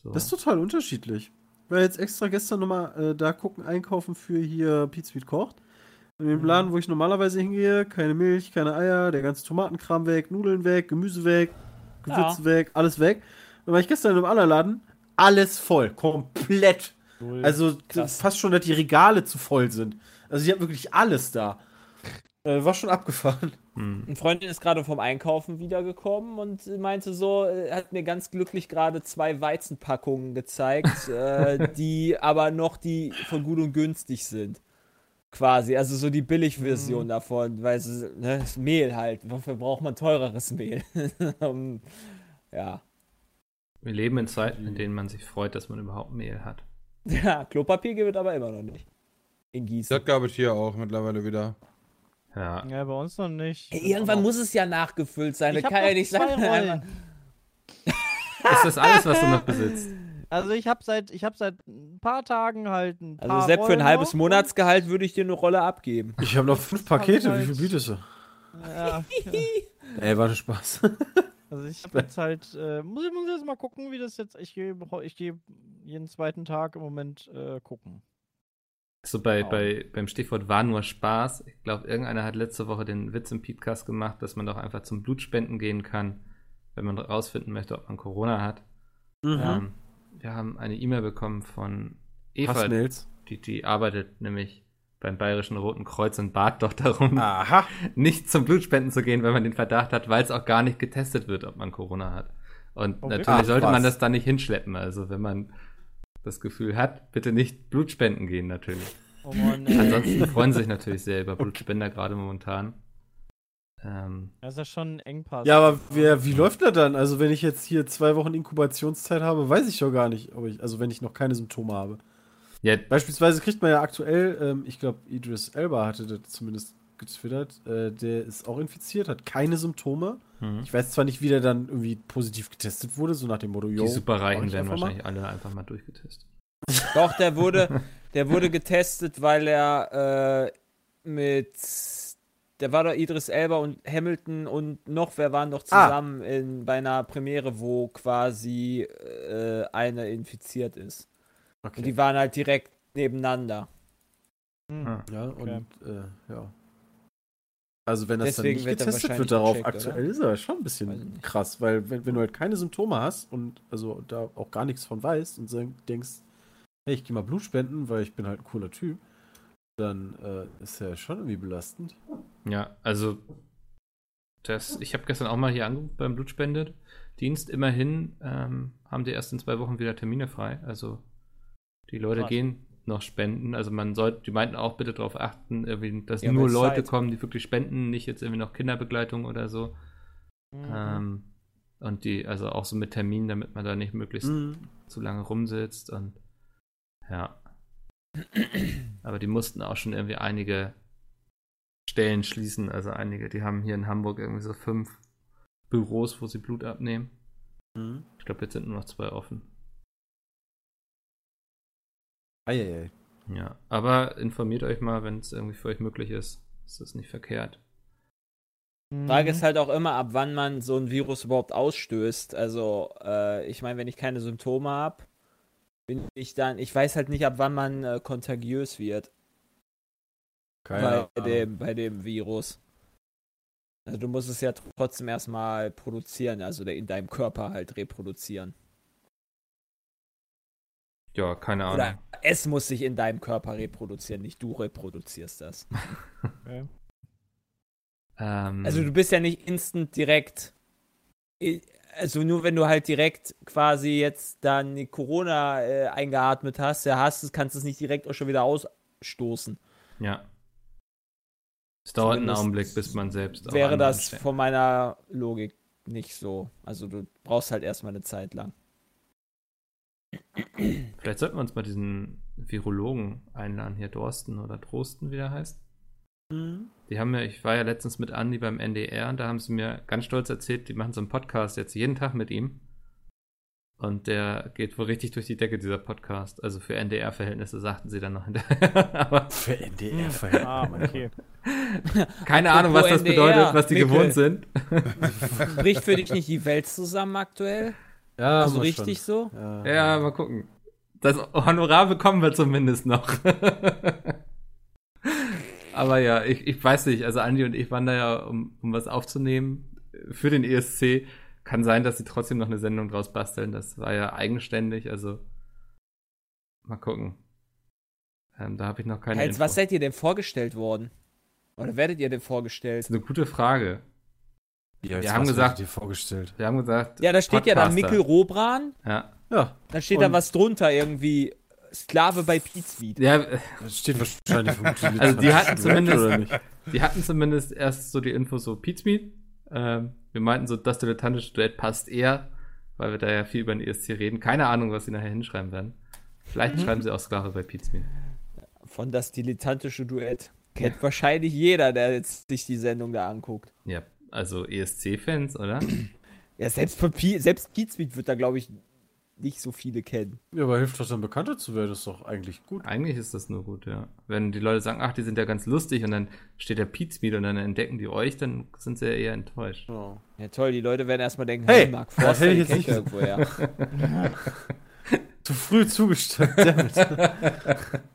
So. Das ist total unterschiedlich. Ich war jetzt extra gestern nochmal äh, da gucken, einkaufen für hier Pete Sweet kocht. In dem Laden, wo ich normalerweise hingehe, keine Milch, keine Eier, der ganze Tomatenkram weg, Nudeln weg, Gemüse weg, Gewürze Ja. weg, alles weg. Dann war ich gestern in einem anderen Laden, alles voll, komplett. Also Krass. fast schon, dass die Regale zu voll sind. Also ich habe wirklich alles da. Äh, war schon abgefahren. Hm. Eine Freundin ist gerade vom Einkaufen wiedergekommen und meinte so, äh, hat mir ganz glücklich gerade zwei Weizenpackungen gezeigt, [laughs] äh, die aber noch die von gut und günstig sind. Quasi, also so die Billigversion davon, weil sie, ne, das Mehl halt, wofür braucht man teureres Mehl? [laughs] Um, ja. Wir leben in Zeiten, in denen man sich freut, dass man überhaupt Mehl hat. [laughs] Ja, Klopapier gibt es aber immer noch nicht. In Gießen. Das glaube ich hier auch mittlerweile wieder. Ja. Ja, bei uns noch nicht. Ey, irgendwann muss es ja nachgefüllt sein. Ich Das kann ja nicht zwei sein. [laughs] Ist das alles, was du noch besitzt? Also ich habe seit ich habe seit ein paar Tagen halt ein paar Also selbst für ein halbes. Monatsgehalt würde ich dir eine Rolle abgeben. Ich habe noch fünf Pakete, wie viel bietest du? [laughs] Ja, Ey, war das Spaß. Also ich [laughs] habe jetzt halt äh, muss ich muss jetzt mal gucken, wie das jetzt ich gehe ich gehe jeden zweiten Tag im Moment äh, gucken. So bei, Genau. bei, beim Stichwort war nur Spaß. Ich glaube, irgendeiner hat letzte Woche den Witz im Podcast gemacht, dass man doch einfach zum Blutspenden gehen kann, wenn man rausfinden möchte, ob man Corona hat. Mhm. Ähm, wir haben eine E-Mail bekommen von Eva, die, die arbeitet nämlich beim Bayerischen Roten Kreuz und bat doch darum, Aha. [laughs] nicht zum Blutspenden zu gehen, wenn man den Verdacht hat, weil es auch gar nicht getestet wird, ob man Corona hat. Und Oh, natürlich wirklich? sollte Ach, man das dann nicht hinschleppen. Also wenn man das Gefühl hat, bitte nicht Blutspenden gehen natürlich. Oh Mann. Ansonsten freuen sie sich natürlich sehr über Blutspender gerade momentan. Ähm, Das ist ja schon ein Engpass. Ja, aber wer, wie läuft das dann? Also, wenn ich jetzt hier zwei Wochen Inkubationszeit habe, weiß ich doch gar nicht, ob ich, also wenn ich noch keine Symptome habe. Ja, Beispielsweise kriegt man ja aktuell, ähm, ich glaube, Idris Elba hatte das zumindest getwittert, äh, der ist auch infiziert, hat keine Symptome. hm. Ich weiß zwar nicht, wie der dann irgendwie positiv getestet wurde, so nach dem Motto, yo, die Superreichen ich werden einfach mal. wahrscheinlich alle einfach mal durchgetestet. [laughs] Doch, der wurde, der wurde getestet, weil er äh, mit. Der war doch Idris Elba und Hamilton und noch wer waren noch Ah. zusammen in, bei einer Premiere, wo quasi äh, eine infiziert ist. Und Okay. die waren halt direkt nebeneinander. Hm. Ah. Ja, Okay. und äh, ja. Also wenn das Deswegen dann wird nicht er getestet wird darauf, gecheckt, aktuell oder? ist er schon ein bisschen nicht. krass, weil wenn, wenn du halt keine Symptome hast und also da auch gar nichts von weißt und so denkst, hey, ich gehe mal Blut spenden, weil ich bin halt ein cooler Typ, dann äh, ist ja schon irgendwie belastend. Ja, also das, ich habe gestern auch mal hier angerufen beim Blutspendedienst. Immerhin ähm, haben die erst in zwei Wochen wieder Termine frei. Also die Leute Krass. gehen noch spenden. Also man sollte, die meinten auch bitte darauf achten, dass Ja, nur Leute Zeit. kommen, die wirklich spenden, nicht jetzt irgendwie noch Kinderbegleitung oder so. Mhm. Ähm, und die, also auch so mit Terminen, damit man da nicht möglichst Mhm. zu lange rumsitzt und ja. Aber die mussten auch schon irgendwie einige Stellen schließen. Also einige, die haben hier in Hamburg irgendwie so fünf Büros, wo sie Blut abnehmen. Mhm. Ich glaube, jetzt sind nur noch zwei offen. Eieiei. Ja, aber informiert euch mal, wenn es irgendwie für euch möglich ist. Ist das nicht verkehrt. Mhm. Frage ist halt auch immer, ab wann man so ein Virus überhaupt ausstößt. Also, äh, ich meine, wenn ich keine Symptome habe, bin ich dann, ich weiß halt nicht, ab wann man äh, kontagiös wird Keine bei Ahnung. dem, bei dem Virus. Also du musst es ja trotzdem erstmal produzieren, also in deinem Körper halt reproduzieren. Ja, keine Ahnung. Oder es muss sich in deinem Körper reproduzieren, nicht du reproduzierst das. [laughs] Okay. Ähm, Also du bist ja nicht instant direkt. Also nur wenn du halt direkt quasi jetzt dann die Corona äh, eingeatmet hast, ja hast, kannst du es nicht direkt auch schon wieder ausstoßen. ja. Es dauert einen Zumindest Augenblick, bis man selbst. Wäre das von meiner Logik nicht so. Also du brauchst halt erstmal eine Zeit lang. Vielleicht sollten wir uns mal diesen Virologen einladen, hier Dorsten oder Drosten, wie der heißt. Mhm. Die haben ja, ich war ja letztens mit Andi beim NDR und da haben sie mir ganz stolz erzählt, die machen so einen Podcast jetzt jeden Tag mit ihm. Und der geht wohl richtig durch die Decke, dieser Podcast. Also für NDR-Verhältnisse sagten sie dann noch hinterher. [laughs] Aber Für NDR verhält Ah, okay. [laughs] keine Ahnung, was das NDR, bedeutet, was die Mikkel. gewohnt sind. Bricht für dich nicht die Welt zusammen aktuell? Ja, Also mal richtig so? schon. Ja. Ja, mal gucken. Das Honorar bekommen wir zumindest noch. [laughs] Aber ja, ich, ich weiß nicht. Also Andi und ich waren da ja, um, um was aufzunehmen für den ESC. Kann sein, dass sie trotzdem noch eine Sendung draus basteln. Das war ja eigenständig. Also mal gucken. Ähm, da habe ich noch keine Als Info. was seid ihr denn vorgestellt worden? Oder werdet ihr denn vorgestellt? Das ist eine gute Frage. Ja, Wir haben gesagt- dir vorgestellt. Wir haben gesagt, Ja, da steht ja dann Podcaster. Mikkel Robran. Ja, Ja, Dann steht da Und- was drunter, irgendwie Sklave bei Pizmeet. ja das steht wahrscheinlich vermutlich [laughs] Also die hatten zumindest- oder nicht? Die hatten zumindest erst so die Info so Pizmeet. Ähm, wir meinten so, das dilettantische Duett passt eher, weil wir da ja viel über den ESC reden. Keine Ahnung, was sie nachher hinschreiben werden. Vielleicht schreiben sie auch Sklave bei Pizmeet. Von das dilettantische Duett. Kennt wahrscheinlich jeder, der jetzt sich die Sendung da anguckt. Ja, also ESC-Fans, oder? Ja, selbst, von selbst Pizmeet wird da, glaube ich, nicht so viele kennen. Ja, aber hilft doch dann bekannter zu werden, ist doch eigentlich gut. Eigentlich ist das nur gut, ja. Wenn die Leute sagen, ach, die sind ja ganz lustig und dann steht der Pizmeet und dann entdecken die euch, dann sind sie ja eher enttäuscht. Ja. Ja, toll, die Leute werden erstmal denken, Hey, Mark das Forster, hätte ich jetzt nicht ihr irgendwoher. [laughs] Zu früh zugestimmt. Dammit. [laughs]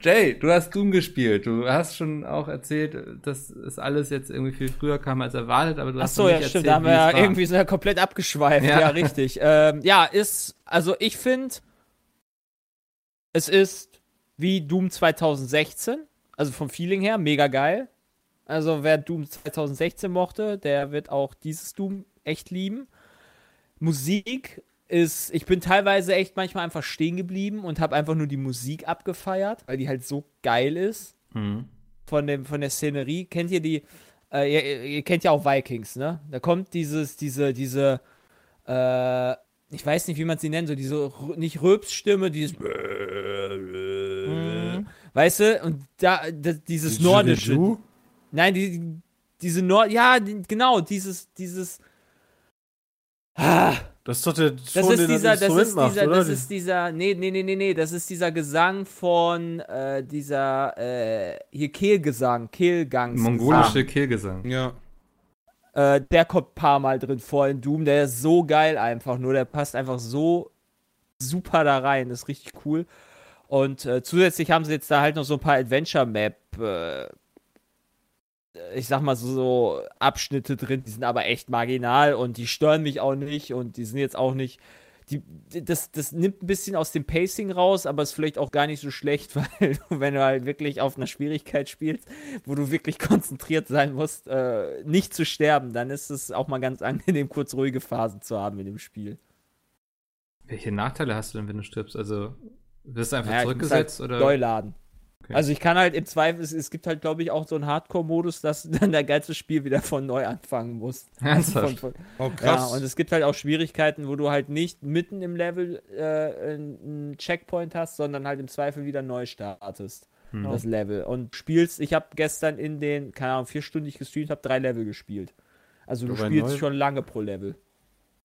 Jay, du hast Doom gespielt. Du hast schon auch erzählt, dass es alles jetzt irgendwie viel früher kam als erwartet, aber du Ach hast so, noch ja, nicht stimmt, erzählt, da haben wir ja irgendwie wir komplett abgeschweift. Ja. Ja, richtig. ähm, ja, ist, also ich finde, es ist wie Doom 2016, also vom Feeling her, mega geil. Also wer Doom 2016 mochte, der wird auch dieses Doom echt lieben. Musik ist, ich bin teilweise echt manchmal einfach stehen geblieben und habe einfach nur die Musik abgefeiert, weil die halt so geil ist Mhm. von, dem, von der Szenerie. Kennt ihr die? Äh, ihr, ihr kennt ja auch Vikings, ne? Da kommt dieses, diese, diese, äh, ich weiß nicht, wie man sie nennt, so diese, nicht Röpsstimme, dieses, weißt du? Und da, da dieses nordische, Du? nein, die, diese Nord, ja, die, genau, dieses, dieses, ah, Das ist doch der das Ton, ist den dieser, das ist macht, dieser, oder? das ist dieser, nee, nee, nee, nee, nee, das ist dieser Gesang von, äh, dieser, äh, hier Kehlgesang, Kehlgangs. Mongolische Kehlgesang. Ja. Äh, der kommt ein paar Mal drin vor in Doom. Der ist so geil einfach nur. Der passt einfach so super da rein. Das ist richtig cool. Und äh, zusätzlich haben sie jetzt da halt noch so ein paar Adventure-Map, äh, ich sag mal so, so Abschnitte drin. Die sind aber echt marginal und die stören mich auch nicht und die sind jetzt auch nicht. Die, das, das nimmt ein bisschen aus dem Pacing raus, aber ist vielleicht auch gar nicht so schlecht, [laughs] weil wenn du halt wirklich auf einer Schwierigkeit spielst, wo du wirklich konzentriert sein musst, äh, nicht zu sterben, dann ist es auch mal ganz angenehm, [laughs] kurz ruhige Phasen zu haben in dem Spiel. Welche Nachteile hast du denn, wenn du stirbst? Also, wirst du einfach Ja, muss zurückgesetzt halt oder? Neu laden. Okay. Also ich kann halt im Zweifel, es, es gibt halt, glaube ich, auch so einen Hardcore-Modus, dass du [laughs] dann der ganze Spiel wieder von neu anfangen musst. [laughs] Ernsthaft? Von, von, Oh, ja, krass. und es gibt halt auch Schwierigkeiten, wo du halt nicht mitten im Level äh, einen Checkpoint hast, sondern halt im Zweifel wieder neu startest. Hm. Das Level. Und spielst, ich habe gestern in den, keine Ahnung, vier Stunden gestreamt, habe drei Level gespielt. Also du Aber spielst schon lange pro Level.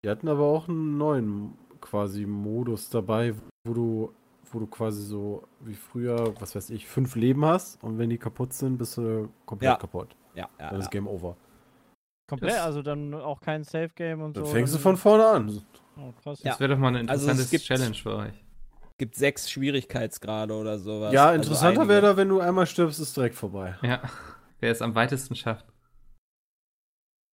Die hatten aber auch einen neuen quasi Modus dabei, wo du, wo du quasi so wie früher, was weiß ich, fünf Leben hast und wenn die kaputt sind, bist du komplett Ja. kaputt. Ja, ja, Dann ja. ist Game Over. Komplett, Das- also dann auch kein Safe-Game und Dann so. fängst du von vorne an. Oh, krass. Ja. Das wäre doch mal eine Also es interessante gibt- Challenge für euch. gibt sechs Schwierigkeitsgrade oder sowas. ja, Also interessanter einige. wäre da, wenn du einmal stirbst, ist direkt vorbei. Ja. [laughs] Wer es am weitesten schafft.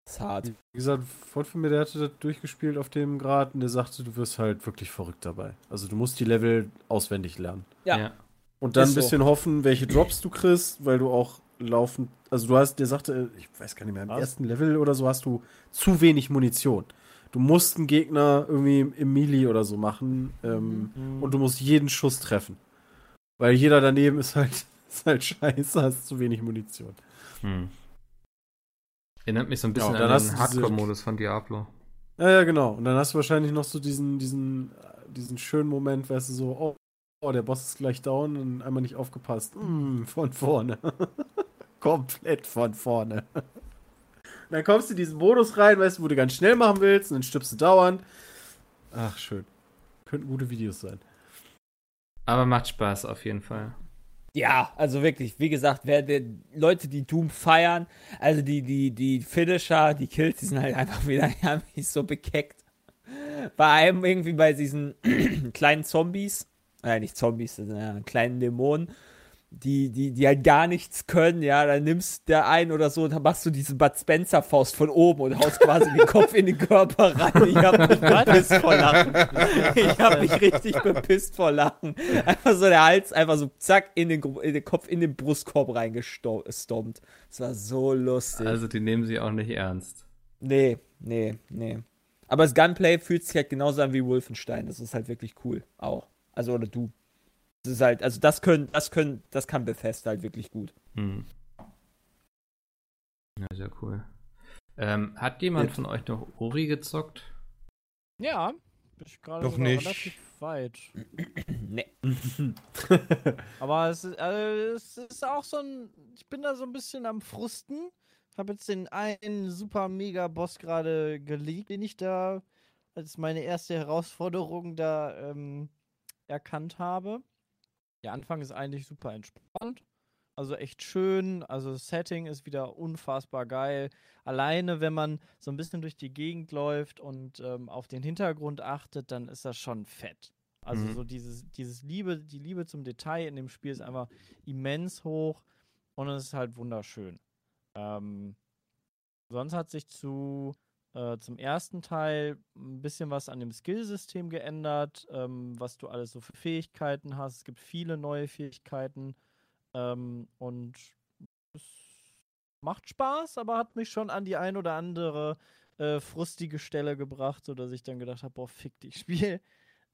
Das ist hart. Wie gesagt, Freund von mir, der hatte das durchgespielt auf dem Grad und der sagte, du wirst halt wirklich verrückt dabei. Also du musst die Level auswendig lernen. Ja. Und dann Ist ein so. bisschen hoffen, welche Drops du kriegst, weil du auch laufend, also du hast, der sagte, ich weiß gar nicht mehr, im Was? ersten Level oder so hast du zu wenig Munition. Du musst einen Gegner irgendwie im Melee oder so machen ähm, Mhm. und du musst jeden Schuss treffen. Weil jeder daneben ist halt, [laughs] ist halt scheiße, hast zu wenig Munition. Hm. Erinnert mich so ein bisschen Ja, an den Hardcore-Modus von Diablo. Ja, ja, genau. Und dann hast du wahrscheinlich noch so diesen, diesen, diesen schönen Moment, weißt du, so, oh, oh, der Boss ist gleich down und einmal nicht aufgepasst. Mm, von vorne. [laughs] Komplett von vorne. Und dann kommst du in diesen Modus rein, weißt du, wo du ganz schnell machen willst und dann stirbst du dauernd. Ach, schön. Könnten gute Videos sein. Aber macht Spaß auf jeden Fall. Ja, also wirklich, wie gesagt, wer, wer Leute, die Doom feiern, also die, die, die Finisher, die Kills, die sind halt einfach wieder, [laughs] die mich so bekeckt. Bei einem irgendwie bei diesen [clears throat] kleinen Zombies, äh, nicht Zombies, das sind ja kleinen Dämonen, die, die, die halt gar nichts können, ja, dann nimmst der einen oder so und dann machst du diese Bud Spencer Faust von oben und haust quasi den Kopf in den Körper rein. Ich hab mich bepisst vor Lachen. Ich hab mich richtig bepisst vor Lachen. Einfach so der Hals, einfach so zack, in den, in den Kopf, in den Brustkorb reingestompt. Das war so lustig. Also die nehmen sie auch nicht ernst. Nee, nee, nee. Aber das Gunplay fühlt sich halt genauso an wie Wolfenstein. Das ist halt wirklich cool. Auch. Also, oder du. Das ist halt, also das können, das können, das kann Bethesda halt wirklich gut. Hm. Ja, sehr cool. Ähm, hat jemand Jetzt- von euch noch Ori gezockt? Ja, bin ich gerade Noch nicht. relativ weit. [clears throat] Nee. [laughs] Aber es ist, also es ist auch so ein. Ich bin da so ein bisschen am Frusten. Habe jetzt den einen super mega Boss gerade geleakt, den ich da als meine erste Herausforderung da ähm, erkannt habe. Der Anfang ist eigentlich super entspannt. Also echt schön. Also das Setting ist wieder unfassbar geil. Alleine, wenn man so ein bisschen durch die Gegend läuft und ähm, auf den Hintergrund achtet, dann ist das schon fett. Also Mhm. so dieses, dieses Liebe, die Liebe zum Detail in dem Spiel ist einfach immens hoch und es ist halt wunderschön. Ähm, sonst hat sich zu äh, zum ersten Teil ein bisschen was an dem Skillsystem geändert, ähm, was du alles so für Fähigkeiten hast. Es gibt viele neue Fähigkeiten ähm, und es macht Spaß, aber hat mich schon an die ein oder andere äh, frustige Stelle gebracht, sodass ich dann gedacht habe, boah, fick dich, [laughs] Spiel.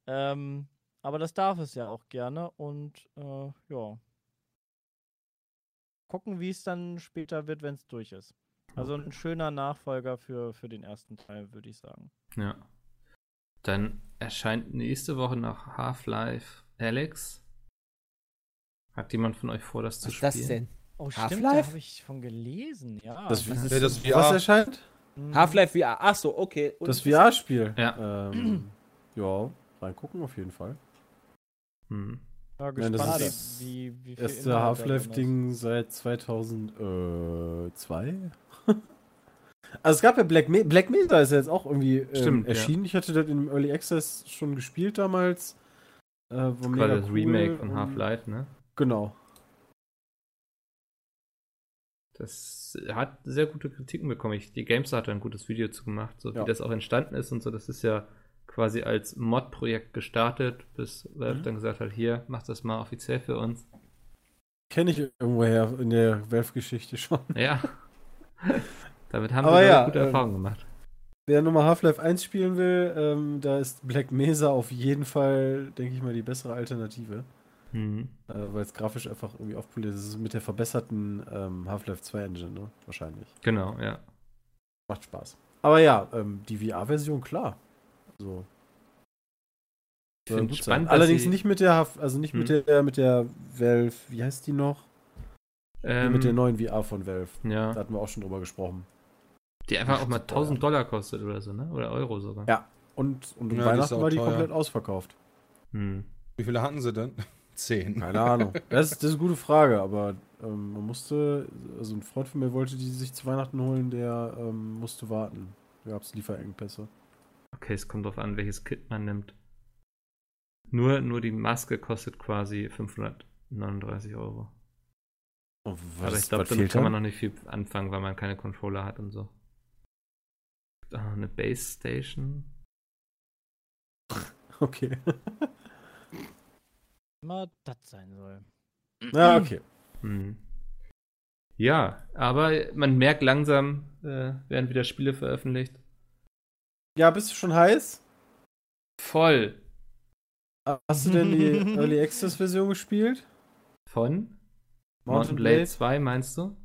Ähm, aber das darf es ja auch gerne und äh, ja. Gucken, wie es dann später wird, wenn es durch ist. Also ein schöner Nachfolger für, für den ersten Teil, würde ich sagen. Ja. Dann erscheint nächste Woche noch Half-Life Alex. Hat jemand von euch vor, das zu Was ist spielen? das denn? Oh, stimmt, da habe ich von gelesen, ja. Das, Was ist das was VR. erscheint? Mhm. Half-Life VR. Ach so, okay. Und Das VR-Spiel. Ja. Ähm, [clears throat] ja, reingucken auf jeden Fall. Hm. Ja, Nein, das ist wie, Erste Half-Life-Ding seit 2002. [laughs] also es gab ja Black, Me Black Mesa ist ja jetzt auch irgendwie ähm, Stimmt, ja. erschienen. Ich hatte das im Early Access schon gespielt damals. Äh, war Quasi mega das cool Remake von Half-Life, ne? Genau. Das hat sehr gute Kritiken bekommen. Ich, die Gamester hat da ein gutes Video zu gemacht, so Ja. wie das auch entstanden ist und so. Das ist ja quasi als Mod-Projekt gestartet, bis Valve Mhm. dann gesagt hat, hier, mach das mal offiziell für uns. Kenne ich irgendwoher in der Valve-Geschichte schon. Ja. [laughs] [laughs] Damit haben Aber wir ja, gute ähm, Erfahrungen gemacht. Wer nochmal Half-Life 1 spielen will, ähm, da ist Black Mesa auf jeden Fall, denke ich mal, die bessere Alternative. Mhm. Äh, Weil es grafisch einfach irgendwie aufpoliert ist. Es ist mit der verbesserten ähm, Half-Life 2 Engine, ne? Wahrscheinlich. Genau, ja. Macht Spaß. Aber ja, ähm, die VR-Version, klar. So. Ich finde spannend, Allerdings nicht mit der, Haf- also nicht mit Hm. der, mit der Valve, wie heißt die noch? Ähm, mit der neuen VR von Valve. Da Ja. hatten wir auch schon drüber gesprochen. Die einfach auch mal Boah. 1000 Dollar kostet oder so, ne? Oder Euro sogar. Ja. Und, und um Ja, Weihnachten war die teuer. komplett ausverkauft. Hm. Wie viele hatten sie denn? [laughs] Zehn. Keine Ahnung. Das ist, das ist eine gute Frage, aber ähm, man musste, also ein Freund von mir wollte die sich zu Weihnachten holen, der ähm, musste warten. Da gab es Lieferengpässe. Okay, es kommt drauf an, welches Kit man nimmt. Nur, nur die Maske kostet quasi 539 Euro. Oh, Aber ich glaube, damit kann man noch nicht viel anfangen, weil man keine Controller hat und so. Ah, eine Base Station. [laughs] Okay. Immer das sein soll. Ja, okay. Hm. Ja, aber man merkt langsam, äh, werden wieder Spiele veröffentlicht. Ja, bist du schon heiß? Voll. Hast du denn die [laughs] Early Access Version gespielt? Von? Mountain Blade Blade? 2, meinst du?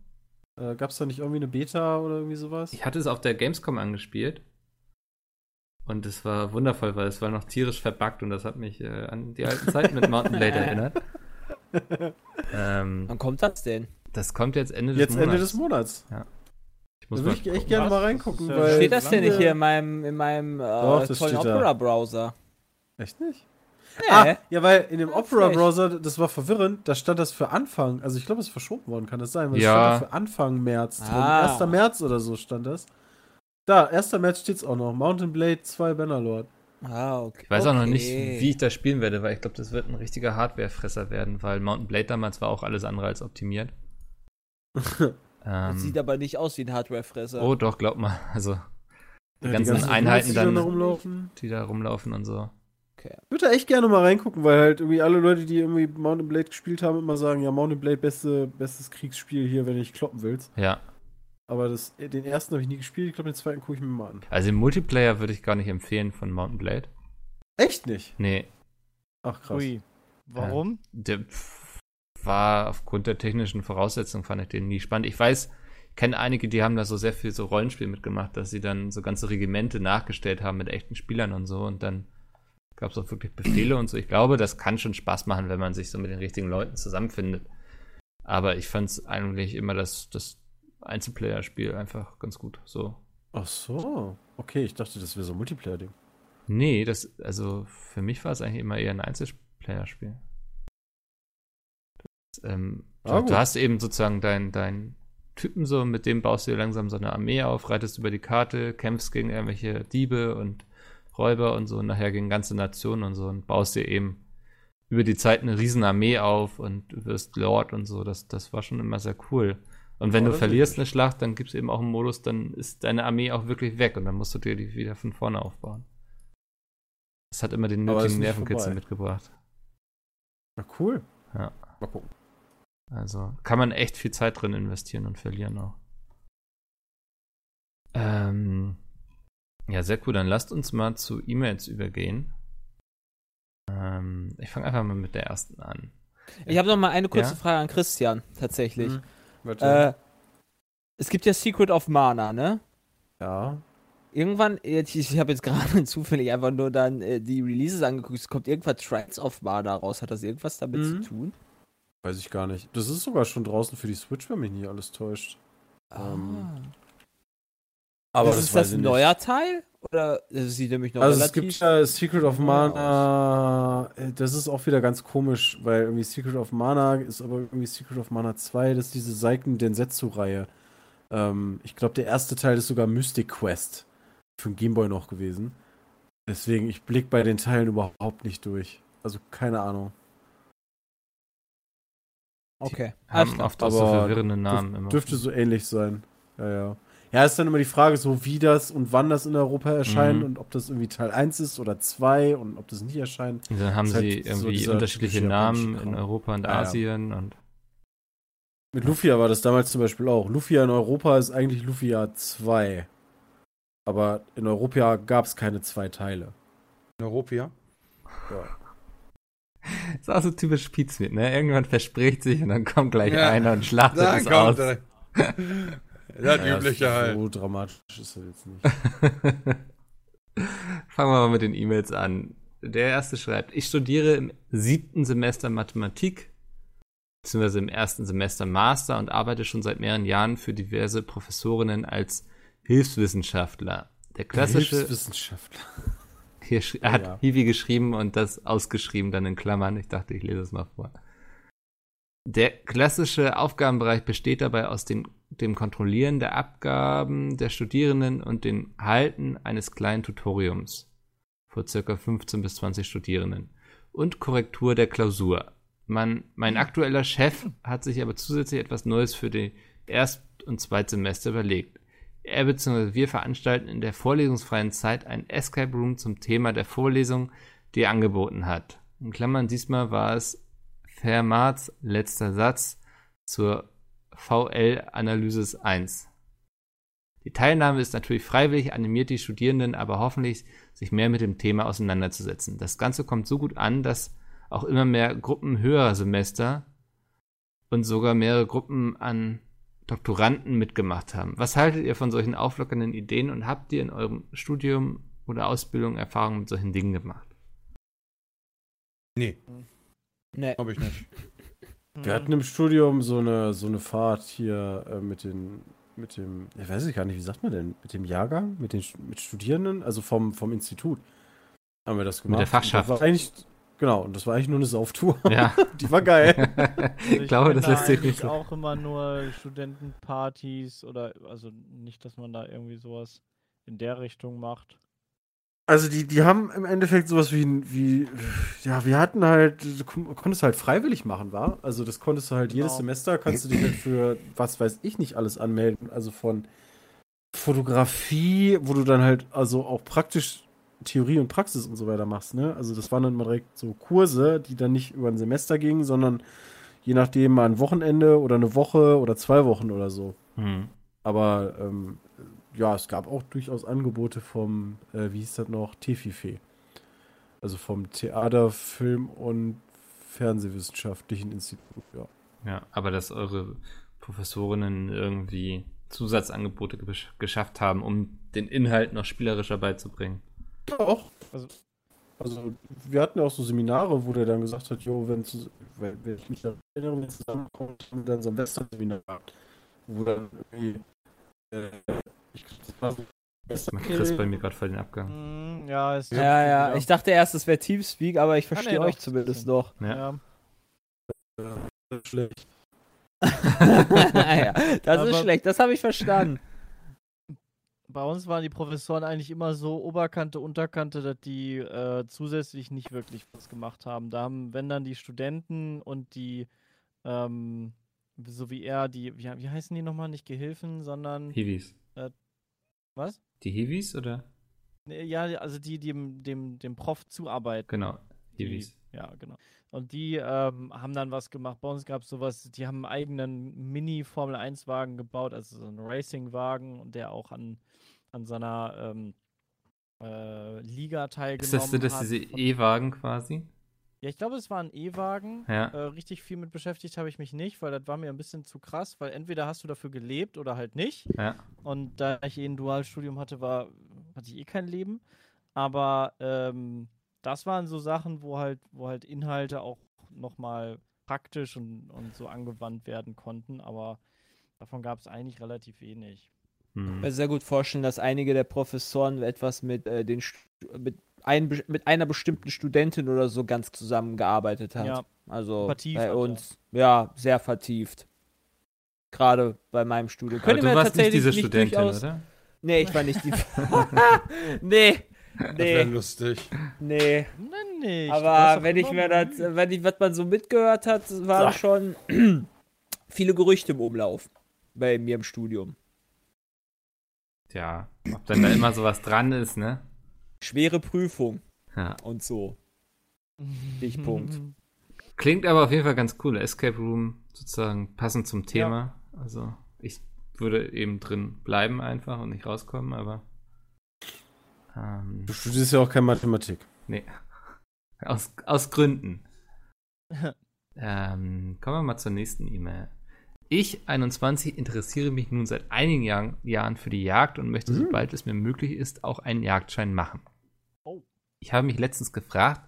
Äh, Gab es da nicht irgendwie eine Beta oder irgendwie sowas? Ich hatte es auf der Gamescom angespielt. Und es war wundervoll, weil es war noch tierisch verbuggt und das hat mich äh, an die alten Zeiten mit Mountain Blade [laughs] erinnert. ähm, Wann kommt das denn? Das kommt jetzt Ende des Jetzt Monats. Ende des Monats. Ich muss Da würde ich echt gerne mal reingucken, ja- weil. Steht das denn nicht hier in meinem, in meinem äh, Doch, tollen. Opera-Browser? Echt nicht? Nee. Ah, ja, weil in dem Opera-Browser, das war verwirrend, da stand das für Anfang, also ich glaube, es ist verschoben worden, kann das sein? Weil Ja. es stand da für Anfang März drin. Ah. 1. März oder so stand das. Da, 1. März steht's auch noch. Mountain Blade 2 Bannerlord. Ah, okay. Ich weiß auch noch Okay. nicht, wie ich das spielen werde, weil ich glaube, das wird ein richtiger Hardwarefresser werden, weil Mountain Blade damals war auch alles andere als optimiert. Das [laughs] ähm, sieht aber nicht aus wie ein Hardware-Fresser. oh, doch, glaub mal. Also, die Ja, ganzen Einheiten Robots, die dann, da rumlaufen. die da rumlaufen und so. Okay. Ich würde da echt gerne mal reingucken, weil halt irgendwie alle Leute, die irgendwie Mountain Blade gespielt haben, immer sagen, ja, Mountain Blade beste, bestes Kriegsspiel hier, wenn du nicht kloppen willst. Ja. Aber das, den ersten habe ich nie gespielt, ich glaube, den zweiten gucke ich mir mal an. Also im Multiplayer würde ich gar nicht empfehlen von Mountain Blade. Echt nicht? Nee, Ach krass. Ui. Warum? der pf- war aufgrund der technischen Voraussetzungen fand ich den nie spannend. Ich weiß, ich kenne einige, die haben da so sehr viel so Rollenspiel mitgemacht, dass sie dann so ganze Regimente nachgestellt haben mit echten Spielern und so und dann gab es auch wirklich Befehle und so. Ich glaube, das kann schon Spaß machen, wenn man sich so mit den richtigen Leuten zusammenfindet. Aber ich fand es eigentlich immer das, das Einzelplayer-Spiel einfach ganz gut. So. Ach so. Okay, ich dachte, das wäre so ein Multiplayer-Ding. Nee, das, also für mich war es eigentlich immer eher ein Einzelplayer-Spiel. Ähm, Ah, du hast eben sozusagen deinen dein Typen so, mit dem baust du dir langsam so eine Armee auf, reitest über die Karte, kämpfst gegen irgendwelche Diebe und Räuber und so und nachher gegen ganze Nationen und so und baust dir eben über die Zeit eine riesen Armee auf und du wirst Lord und so. Das, das war schon immer sehr cool. Und wenn Ja, du verlierst eine Schlacht, dann gibt es eben auch einen Modus, dann ist deine Armee auch wirklich weg und dann musst du dir die wieder von vorne aufbauen. Das hat immer den nötigen Nervenkitzel mitgebracht. Na cool. Ja. Mal gucken. Also kann man echt viel Zeit drin investieren und verlieren auch. Ähm, ja, sehr cool. Dann lasst uns mal zu E-Mails übergehen. Ähm, ich fange einfach mal mit der ersten an. Ich habe noch mal eine kurze Ja? Frage an Christian, tatsächlich. Hm. Warte. Äh, es gibt ja Secret of Mana, ne? ja. Irgendwann, jetzt- ich habe jetzt gerade [laughs] zufällig einfach nur dann äh, die Releases angeguckt, es kommt irgendwann Trials of Mana raus. Hat das irgendwas damit Mhm. zu tun? Weiß ich gar nicht. Das ist sogar schon draußen für die Switch, wenn mich nicht alles täuscht. Ähm, Aber das ist das ein neuer Teil? Oder das sieht nämlich noch Also es relativ gibt ja Secret of Mana, äh, das ist auch wieder ganz komisch, weil irgendwie Secret of Mana ist aber irgendwie Secret of Mana 2, das ist diese Seiken Densetsu-Reihe. Ähm, ich glaube, der erste Teil ist sogar Mystic Quest für den Gameboy noch gewesen. Deswegen, ich blick bei den Teilen überhaupt nicht durch. Also keine Ahnung. Okay. Alles Haben oft auch so Aber verwirrende Namen Dürf, immer. dürfte so ähnlich sein. Ja, ja. Ja, ist dann immer die Frage, so wie das und wann das in Europa erscheint Mhm. und ob das irgendwie Teil 1 ist oder 2 und ob das nicht erscheint. Und dann haben halt sie so irgendwie dieser unterschiedliche Namen in. Europa und Ja, ja. Asien und Mit Lufia war das damals zum Beispiel auch. Lufia in Europa ist eigentlich Lufia 2. Aber in Europa gab es keine zwei Teile. In Europa. ist auch so typisch Pizmeet, ne? Irgendwann verspricht sich und dann kommt gleich Ja. einer und schlachtet es kommt aus. [laughs] Das Ja, übliche so halt. So dramatisch ist das jetzt nicht. [laughs] Fangen wir mal mit den E-Mails an. Der erste schreibt, ich studiere im siebten Semester Mathematik, beziehungsweise im ersten Semester Master und arbeite schon seit mehreren Jahren für diverse Professorinnen als Hilfswissenschaftler. Der klassische, Hilfswissenschaftler. [laughs] hier, er hat Ja. Hiwi geschrieben und das ausgeschrieben dann in Klammern. Ich dachte, ich lese es mal vor. Der klassische Aufgabenbereich besteht dabei aus den, dem Kontrollieren der Abgaben der Studierenden und dem Halten eines kleinen Tutoriums vor circa 15 bis 20 Studierenden und Korrektur der Klausur. Man, mein aktueller Chef hat sich aber zusätzlich etwas Neues für die Erst- und Zweitsemester überlegt. Er bzw. wir veranstalten in der vorlesungsfreien Zeit ein Escape Room zum Thema der Vorlesung, die er angeboten hat. In Klammern, diesmal war es Fermats letzter Satz zur VL-Analysis 1. Die Teilnahme ist natürlich freiwillig, animiert die Studierenden aber hoffentlich, sich mehr mit dem Thema auseinanderzusetzen. Das Ganze kommt so gut an, dass auch immer mehr Gruppen höherer Semester und sogar mehrere Gruppen an Doktoranden mitgemacht haben. Was haltet ihr von solchen auflockernden Ideen und habt ihr in eurem Studium oder Ausbildung Erfahrungen mit solchen Dingen gemacht? Nee, Nee. hab ich nicht. Wir hatten im Studium so eine, so eine Fahrt hier äh, mit den, mit dem, ich weiß ich gar nicht, wie sagt man denn, mit dem Jahrgang, mit den mit Studierenden, also vom, vom Institut haben wir das gemacht. der Fachschaft. Und das war eigentlich, genau, und das war eigentlich nur eine Sauftour. Ja. [laughs] Die war geil. Also [laughs] ich glaube, das lässt sich nicht so. auch immer nur Studentenpartys oder also nicht, dass man da irgendwie sowas in der Richtung macht. Also die, die haben im Endeffekt sowas wie, wie, ja, wir hatten halt, du kon- konntest halt freiwillig machen, war? Also das konntest du halt jedes Genau. Semester, kannst du dich halt für, was weiß ich nicht, alles anmelden. Also von Fotografie, wo du dann halt also auch praktisch Theorie und Praxis und so weiter machst, ne? Also das waren dann mal direkt so Kurse, die dann nicht über ein Semester gingen, sondern je nachdem mal ein Wochenende oder eine Woche oder zwei Wochen oder so. Hm. Aber ähm, ja, es gab auch durchaus Angebote vom, äh, wie hieß das noch, TFIFE. Also vom Theater, Film und Fernsehwissenschaftlichen Institut, ja. Ja, aber dass eure Professorinnen irgendwie Zusatzangebote gesch geschafft haben, um den Inhalt noch spielerischer beizubringen. Auch. Also- Also, wir hatten ja auch so Seminare, wo der dann gesagt hat, jo, wenn, wenn, wenn ich mich erinnere, wenn zusammenkommt, haben wir dann so ein Western-Seminar gehabt. Wo dann irgendwie, äh, ich das Man kriegt bei mir gerade voll den Abgang. Hm, ja, ist Ja, ja, ich dachte erst, es wäre Teamspeak, aber ich Ah, nee, verstehe doch, euch das zumindest ist noch. Ja. ja. [laughs] äh, schlecht. ja, das ist schlecht, das habe ich verstanden. Bei uns waren die Professoren eigentlich immer so Oberkante, Unterkante, dass die äh, zusätzlich nicht wirklich was gemacht haben. Da haben, wenn dann die Studenten und die, ähm, so wie er, die, wie, wie heißen die nochmal? Nicht Gehilfen, sondern, Hiwis. Was? Die Hiwis oder? Ja, also die, die dem, dem, dem Prof zuarbeiten. Genau, Die- Hiwis. Ja, genau. Und die ähm, haben dann was gemacht. Bei uns gab es sowas, die haben einen eigenen Mini-Formel-1-Wagen gebaut, also so einen Racing-Wagen, und der auch an, an seiner ähm, äh, Liga Ist teilgenommen das, sind das hat. diese E-Wagen quasi? Ja, ich glaube, es war ein E-Wagen. Ja. Äh, richtig viel mit beschäftigt habe ich mich nicht, weil das war mir ein bisschen zu krass, weil entweder hast du dafür gelebt oder halt nicht. Ja. Und da ich eh ein Dualstudium hatte, war, hatte ich eh kein Leben. Aber ähm, das waren so Sachen, wo halt, wo halt Inhalte auch nochmal praktisch und, und so angewandt werden konnten. Aber davon gab es eigentlich relativ wenig. Hm. Ich kann mir sehr gut vorstellen, dass einige der Professoren etwas mit, äh, den Stu- mit, ein, mit einer bestimmten Studentin oder so ganz zusammengearbeitet hat. Ja, also vertieft bei uns, ja, sehr vertieft. Gerade bei meinem Studium. Aber du warst nicht diese nicht Studentin, durchaus- oder? Nee, ich war nicht die. [laughs] [laughs] nee, Das wäre nee, lustig. nee. Nein, nicht. Aber wenn ich mir das, wenn ich, was man so mitgehört hat, waren schon [clears throat] viele Gerüchte im Umlauf bei mir im Studium. Ja, ob dann da immer sowas dran ist, ne? Schwere Prüfung Ja. und so. Stichpunkt. Klingt aber auf jeden Fall ganz cool. Escape Room sozusagen passend zum Thema. Also ich würde eben drin bleiben einfach und nicht rauskommen, aber ähm, Du studierst ja auch keine Mathematik. nee. Aus, aus Gründen. [laughs] ähm, kommen wir mal zur nächsten E-Mail. Ich, 21, interessiere mich nun seit einigen Jahren, Jahren für die Jagd und möchte, Mhm. sobald es mir möglich ist, auch einen Jagdschein machen. Ich habe mich letztens gefragt,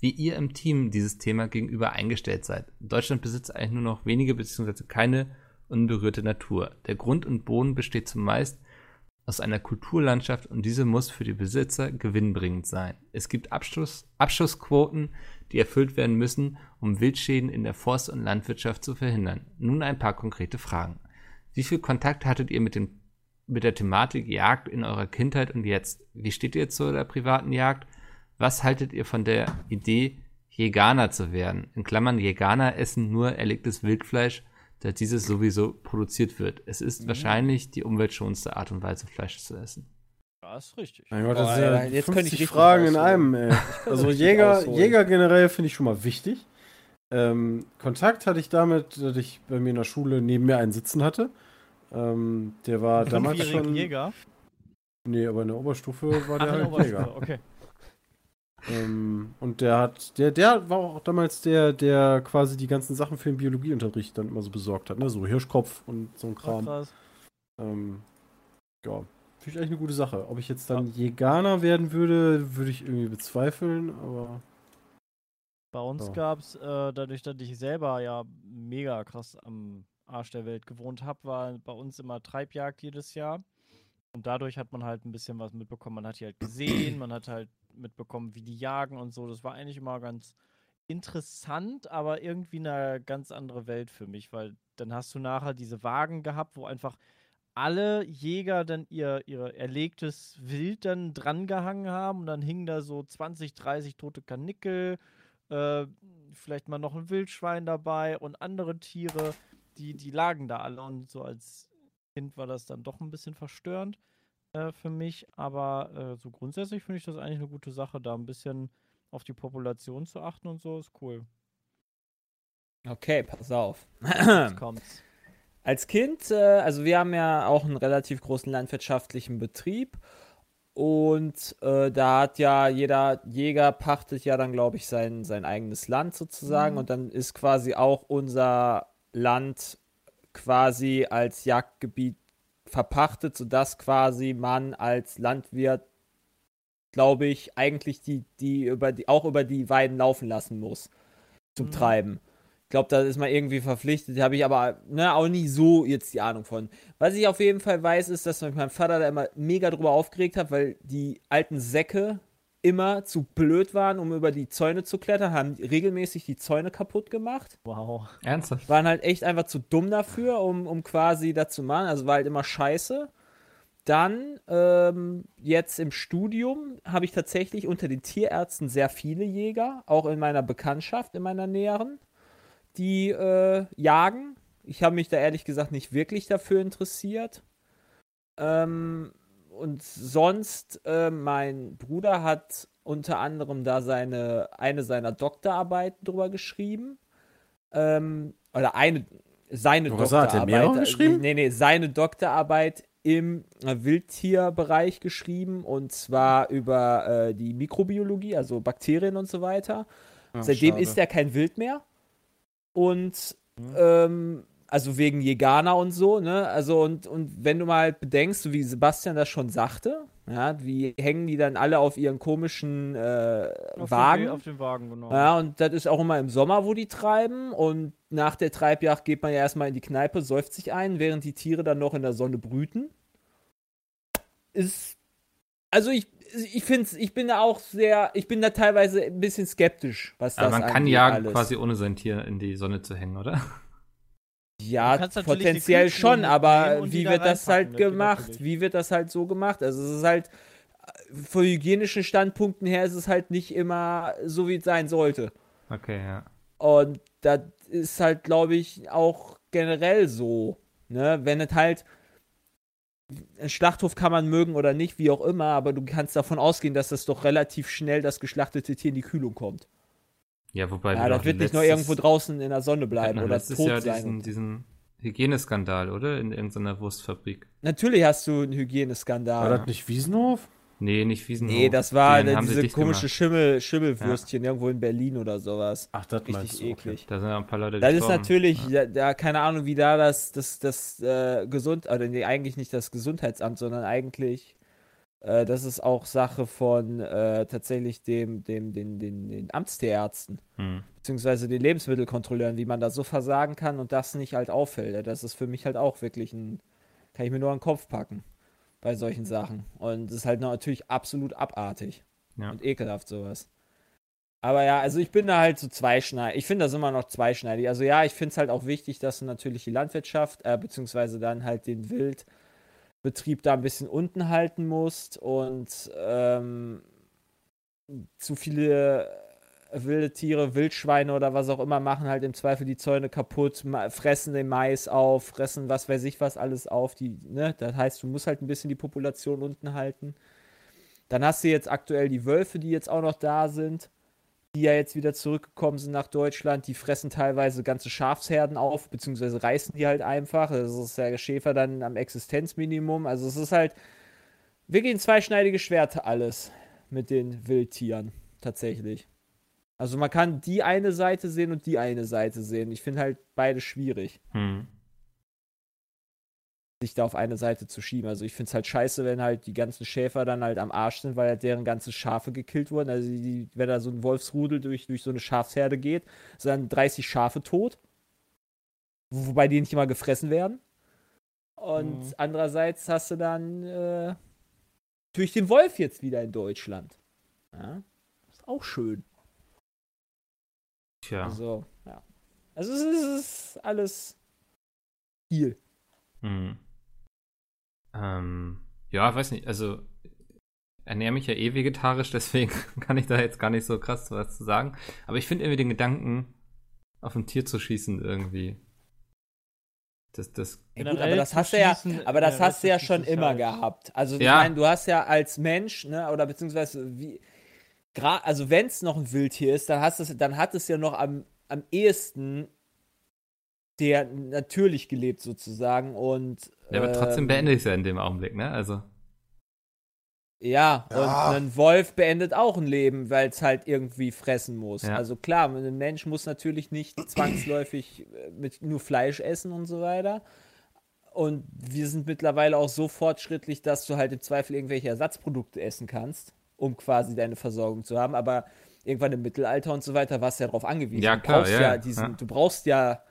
wie ihr im Team dieses Thema gegenüber eingestellt seid. Deutschland besitzt eigentlich nur noch wenige bzw. keine unberührte Natur. Der Grund und Boden besteht zumeist aus einer Kulturlandschaft und diese muss für die Besitzer gewinnbringend sein. Es gibt Abschuss, Abschussquoten, die erfüllt werden müssen, um Wildschäden in der Forst- und Landwirtschaft zu verhindern. Nun ein paar konkrete Fragen. Wie viel Kontakt hattet ihr mit, dem, mit der Thematik Jagd in eurer Kindheit und jetzt? Wie steht ihr zu der privaten Jagd? Was haltet ihr von der Idee, Jäganer zu werden? In Klammern, Jäganer essen nur erlegtes Wildfleisch, da dieses sowieso produziert wird. Es ist wahrscheinlich die umweltschonendste Art und Weise, Fleisch zu essen. Ja, ist richtig. Mein Gott, Boah, das ist ja Alter, jetzt könnte ich 50 richtig Fragen in ausholen. einem, ey. [laughs] Also Jäger, ausholen. Jäger generell finde ich schon mal wichtig. Ähm, Kontakt hatte ich damit, dass ich bei mir in der Schule neben mir einen sitzen hatte. Ähm, der war damals schon. Jäger. Nee, aber in der Oberstufe war Ach, der in der halt Jäger. Okay. Ähm, und der hat, der, der war auch damals der, der quasi die ganzen Sachen für den Biologieunterricht dann immer so besorgt hat, ne? So Hirschkopf und so ein Ach, Kram. krass. Ähm, ja, finde ich eigentlich eine gute Sache. Ob ich jetzt dann Jäganer werden würde, würde ich irgendwie bezweifeln, aber Bei uns So. gab es, äh, dadurch, dass ich selber ja mega krass am Arsch der Welt gewohnt habe, war bei uns immer Treibjagd jedes Jahr. Und dadurch hat man halt ein bisschen was mitbekommen. Man hat die halt gesehen, man hat halt mitbekommen, wie die jagen und so. Das war eigentlich immer ganz interessant, aber irgendwie eine ganz andere Welt für mich, weil dann hast du nachher diese Wagen gehabt, wo einfach alle Jäger dann ihr, ihr erlegtes Wild dann drangehangen haben und dann hingen da so 20, 30 tote Kanickel, äh, vielleicht mal noch ein Wildschwein dabei und andere Tiere, die, die lagen da alle und so als Kind war das dann doch ein bisschen verstörend äh, für mich, aber äh, so grundsätzlich finde ich das eigentlich eine gute Sache, da ein bisschen auf die Population zu achten und so ist cool. Okay, pass auf. Jetzt kommt's. [clears throat] Als Kind, äh, also wir haben ja auch einen relativ großen landwirtschaftlichen Betrieb und äh, da hat ja jeder Jäger pachtet ja dann, glaube ich, sein, sein eigenes Land sozusagen und dann ist quasi auch unser Land quasi als Jagdgebiet verpachtet, sodass quasi man als Landwirt, glaube ich, eigentlich die, die über die, auch über die Weiden laufen lassen muss zum Mhm. Treiben. Ich glaube, da ist man irgendwie verpflichtet, habe ich aber ne, auch nie so jetzt die Ahnung von. Was ich auf jeden Fall weiß, ist, dass mich mein Vater da immer mega drüber aufgeregt hat, weil die alten Säcke immer zu blöd waren, um über die Zäune zu klettern, haben regelmäßig die Zäune kaputt gemacht Wow. Ernsthaft? waren halt echt einfach zu dumm dafür, um, um quasi das zu machen. Also war halt immer scheiße. Dann, ähm, jetzt im Studium, habe ich tatsächlich unter den Tierärzten sehr viele Jäger, auch in meiner Bekanntschaft, in meiner näheren, die äh, jagen. Ich habe mich da ehrlich gesagt nicht wirklich dafür interessiert. Ähm, und sonst, äh, mein Bruder hat unter anderem da seine, eine seiner Doktorarbeiten drüber geschrieben. Ähm, oder eine, seine Was Doktorarbeit. äh, geschrieben? Nee, nee, seine Doktorarbeit im äh, Wildtierbereich geschrieben und zwar über äh, die Mikrobiologie, also Bakterien und so weiter. Seitdem ist er kein Wild mehr. Und ähm, also wegen Jegana und so, ne? Also und, und wenn du mal bedenkst, so wie Sebastian das schon sagte, ja, wie hängen die dann alle auf ihren komischen äh, Auf Wagen? Den, auf den Wagen, genau. Ja, und das ist auch immer im Sommer, wo die treiben. Und nach der Treibjagd geht man ja erstmal in die Kneipe, säuft sich ein, während die Tiere dann noch in der Sonne brüten. Ist. Also ich, ich finde ich bin da auch sehr, ich bin da teilweise ein bisschen skeptisch, was das Aber man kann jagen, alles. quasi ohne sein Tier in die Sonne zu hängen, oder? Ja, potenziell schon, aber wie da wird das halt gemacht? natürlich. Wie wird das halt so gemacht? Also es ist halt, von hygienischen Standpunkten her ist es halt nicht immer so, wie es sein sollte. Okay, ja. Und das ist halt, glaube ich, auch generell so. Ne? Wenn es halt. Ein Schlachthof kann man mögen oder nicht, wie auch immer, aber du kannst davon ausgehen, dass das doch relativ schnell das geschlachtete Tier in die Kühlung kommt. Ja, wobei Ja, das doch wird nicht nur irgendwo draußen in der Sonne bleiben oder tot Jahr sein. diesen, diesen Hygieneskandal, oder? In irgendeiner Wurstfabrik. Natürlich hast du einen War Hygieneskandal. das nicht Wiesenhof? Nee, nicht Wiesenhof. Nee, das war sie diese komische gemacht. Schimmel, Schimmelwürstchen irgendwo in Berlin oder sowas. Ach, das Richtig du. okay. eklig. Da sind ja ein paar Leute Das ist gestorben. natürlich, da, da, keine Ahnung, wie da das, das, das äh, Gesund, oder nee, eigentlich nicht das Gesundheitsamt, sondern eigentlich, äh, das ist auch Sache von äh, tatsächlich dem, dem, den, den, den Amtstierärzten, Hm. beziehungsweise den Lebensmittelkontrolleuren, wie man da so versagen kann und das nicht halt auffällt. Das ist für mich halt auch wirklich ein, kann ich mir nur an den Kopf packen bei solchen Sachen. Und das ist halt natürlich absolut abartig Ja. und ekelhaft sowas. Aber ja, also ich bin da halt so zweischneidig. Ich finde das immer noch zweischneidig. Also ja, ich finde es halt auch wichtig, dass du natürlich die Landwirtschaft, äh, beziehungsweise dann halt den Wildbetrieb da ein bisschen unten halten musst und ähm, zu viele wilde Tiere, Wildschweine oder was auch immer machen halt im Zweifel die Zäune kaputt, fressen den Mais auf, fressen was weiß ich was alles auf. Die, ne? Das heißt, du musst halt ein bisschen die Population unten halten. Dann hast du jetzt aktuell die Wölfe, die jetzt auch noch da sind, die ja jetzt wieder zurückgekommen sind nach Deutschland. Die fressen teilweise ganze Schafsherden auf, beziehungsweise reißen die halt einfach. Also ist der Schäfer dann am Existenzminimum. Also es ist halt wirklich ein zweischneidiges Schwert alles mit den Wildtieren, tatsächlich. Also man kann die eine Seite sehen und die eine Seite sehen. Ich finde halt beide schwierig. Hm. Sich da auf eine Seite zu schieben. Also ich finde es halt scheiße, wenn halt die ganzen Schäfer dann halt am Arsch sind, weil halt deren ganze Schafe gekillt wurden. Also die, wenn da so ein Wolfsrudel durch, durch so eine Schafsherde geht, sind dann 30 Schafe tot. Wo- Wobei die nicht immer gefressen werden. Und Mhm. andererseits hast du dann äh, natürlich den Wolf jetzt wieder in Deutschland. Ja, ist auch schön. Tja. Also, ja. Also es ist, es ist alles viel. Hm. Ähm, ja, weiß nicht, also ernähre mich ja eh vegetarisch, [laughs] deswegen kann ich da jetzt gar nicht so krass was zu sagen. Aber ich finde irgendwie den Gedanken, auf ein Tier zu schießen irgendwie. Das, das, Ja, gut, aber das hast du ja, aber das generell hast du ja schon immer halt- gehabt. Also ich Ja. meine, du hast ja als Mensch, ne, oder beziehungsweise wie, gra- also wenn es noch ein Wildtier ist, dann hast es, dann hat es ja noch am, am ehesten der natürlich gelebt sozusagen und ja, aber trotzdem ähm, beende ich es ja in dem Augenblick, ne? Also, Ja, Ja. und ein Wolf beendet auch ein Leben, weil es halt irgendwie fressen muss. Ja. Also klar, ein Mensch muss natürlich nicht [clears throat] zwangsläufig äh, mit nur Fleisch essen und so weiter. Und wir sind mittlerweile auch so fortschrittlich, dass du halt im Zweifel irgendwelche Ersatzprodukte essen kannst, um quasi deine Versorgung zu haben. Aber irgendwann im Mittelalter und so weiter warst du ja darauf angewiesen. Ja, du klar, brauchst ja, ja, diesen, ja. du brauchst ja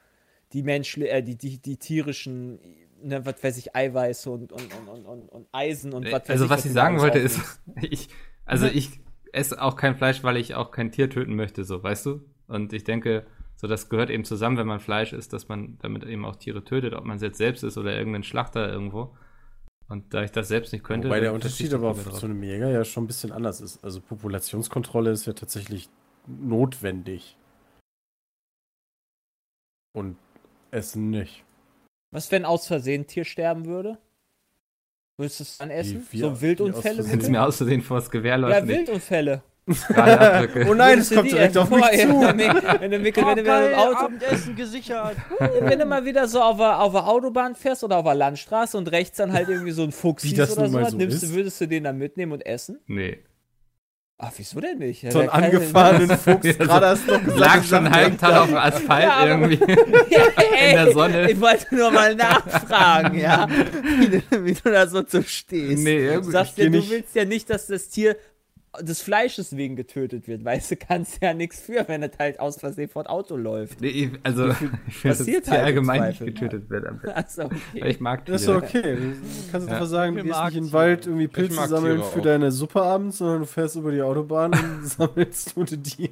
die Menschli äh, die, die, die tierischen, ne, was weiß ich, Eiweiße und, und, und, und, und, und Eisen und was weiß also ich, was du ich sagen wollte ist, [laughs] ich, also ich esse auch kein Fleisch, weil ich auch kein Tier töten möchte, so, weißt du? Und ich denke, so das gehört eben zusammen, wenn man Fleisch isst, dass man damit eben auch Tiere tötet, ob man es jetzt selbst ist oder irgendein Schlachter irgendwo. Und da ich das selbst nicht könnte. Wobei der Unterschied aber zu einem Jäger ja schon ein bisschen anders ist. Also Populationskontrolle ist ja tatsächlich notwendig. Und Essen nicht. Was, wenn aus Versehen ein Tier sterben würde? Würdest du es dann essen? wie- so wie Wildunfälle? aus Wenn es mir aus Versehen vor das Gewehr läuft, Ja, und ich Wildunfälle. [laughs] Oh nein, es kommt direkt auf mich zu. Wenn du, wenn mit- wenn im Auto, Abendessen gesichert. [laughs] wenn du mal wieder so auf der, auf der Autobahn fährst oder auf der Landstraße und rechts dann halt irgendwie so ein Fuchs siehst oder so, so nimmst würdest du den dann mitnehmen und essen? Nee. Ach, wieso denn nicht? So einen Der kann- angefahrenen [laughs] Fuchs, Ja, so- gerade hast du noch gesagt. Lag schon direkt Tag auf dem Asphalt Ja, irgendwie. Ja, [laughs] ey, [laughs] In der Sonne. Ich wollte nur mal nachfragen, ja, wie du, wie du da so zu stehst. Nee, du sagst ja, du willst ja nicht, dass das Tier des Fleisches wegen getötet wird, weißt du, kannst ja nichts für, wenn es halt aus Versehen vor Auto läuft. Nee, also, [laughs] ich will, dass halt im allgemein nicht getötet wird. am besten. [laughs] Also, Weil okay. Ich mag Das ist Tiere. okay. Du kannst Ja. einfach sagen, du gehst nicht in den Tiere. Wald irgendwie Pilze sammeln Tiere für auch. deine Suppe abends, sondern du fährst über die Autobahn und [laughs] sammelst tote Tiere.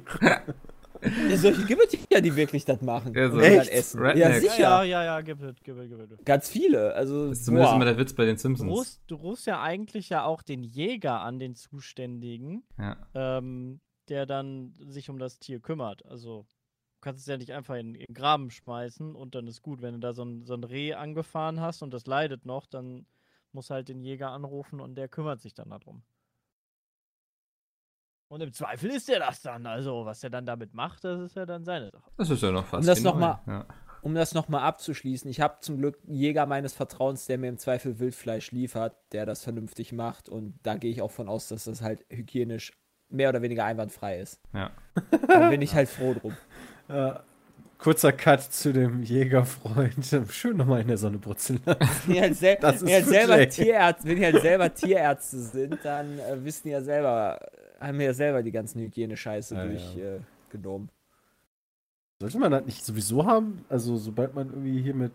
Ja, solche gibt es ja, die wirklich das machen. Ja, so. und Echt? essen. Ja, sicher. ja, ja, ja, gib it, gib it, gib it. Ganz viele. Also, Das ist zumindest boah. immer der Witz bei den Du Simpsons. rufst, du rufst ja eigentlich ja auch den Jäger an, den Zuständigen, Ja. ähm, der dann sich um das Tier kümmert. Also du kannst es ja nicht einfach in, in den Graben schmeißen und dann ist gut. Wenn du da so ein, so ein Reh angefahren hast und das leidet noch, dann musst du halt den Jäger anrufen und der kümmert sich dann darum. Und im Zweifel ist er das dann. Also, was er dann damit macht, das ist ja dann seine Sache. Das ist ja noch fast. Um das wie noch neu. mal- Ja. um das nochmal abzuschließen, ich habe zum Glück einen Jäger meines Vertrauens, der mir im Zweifel Wildfleisch liefert, der das vernünftig macht und da gehe ich auch von aus, dass das halt hygienisch mehr oder weniger einwandfrei ist. Ja. Da bin ich halt froh drum. Äh, kurzer Cut zu dem Jägerfreund. [laughs] Schön nochmal in der Sonne brutzeln. lassen. Wenn ihr halt, sel halt selber Tierärzte, [laughs] wenn ihr halt selber Tierärzte sind, dann äh, wissen ihr ja selber, haben wir ja selber die ganzen Hygiene-Scheiße Ja, ja. durchgenommen. Äh, genommen. Sollte man das nicht sowieso haben? Also, sobald man irgendwie hier mit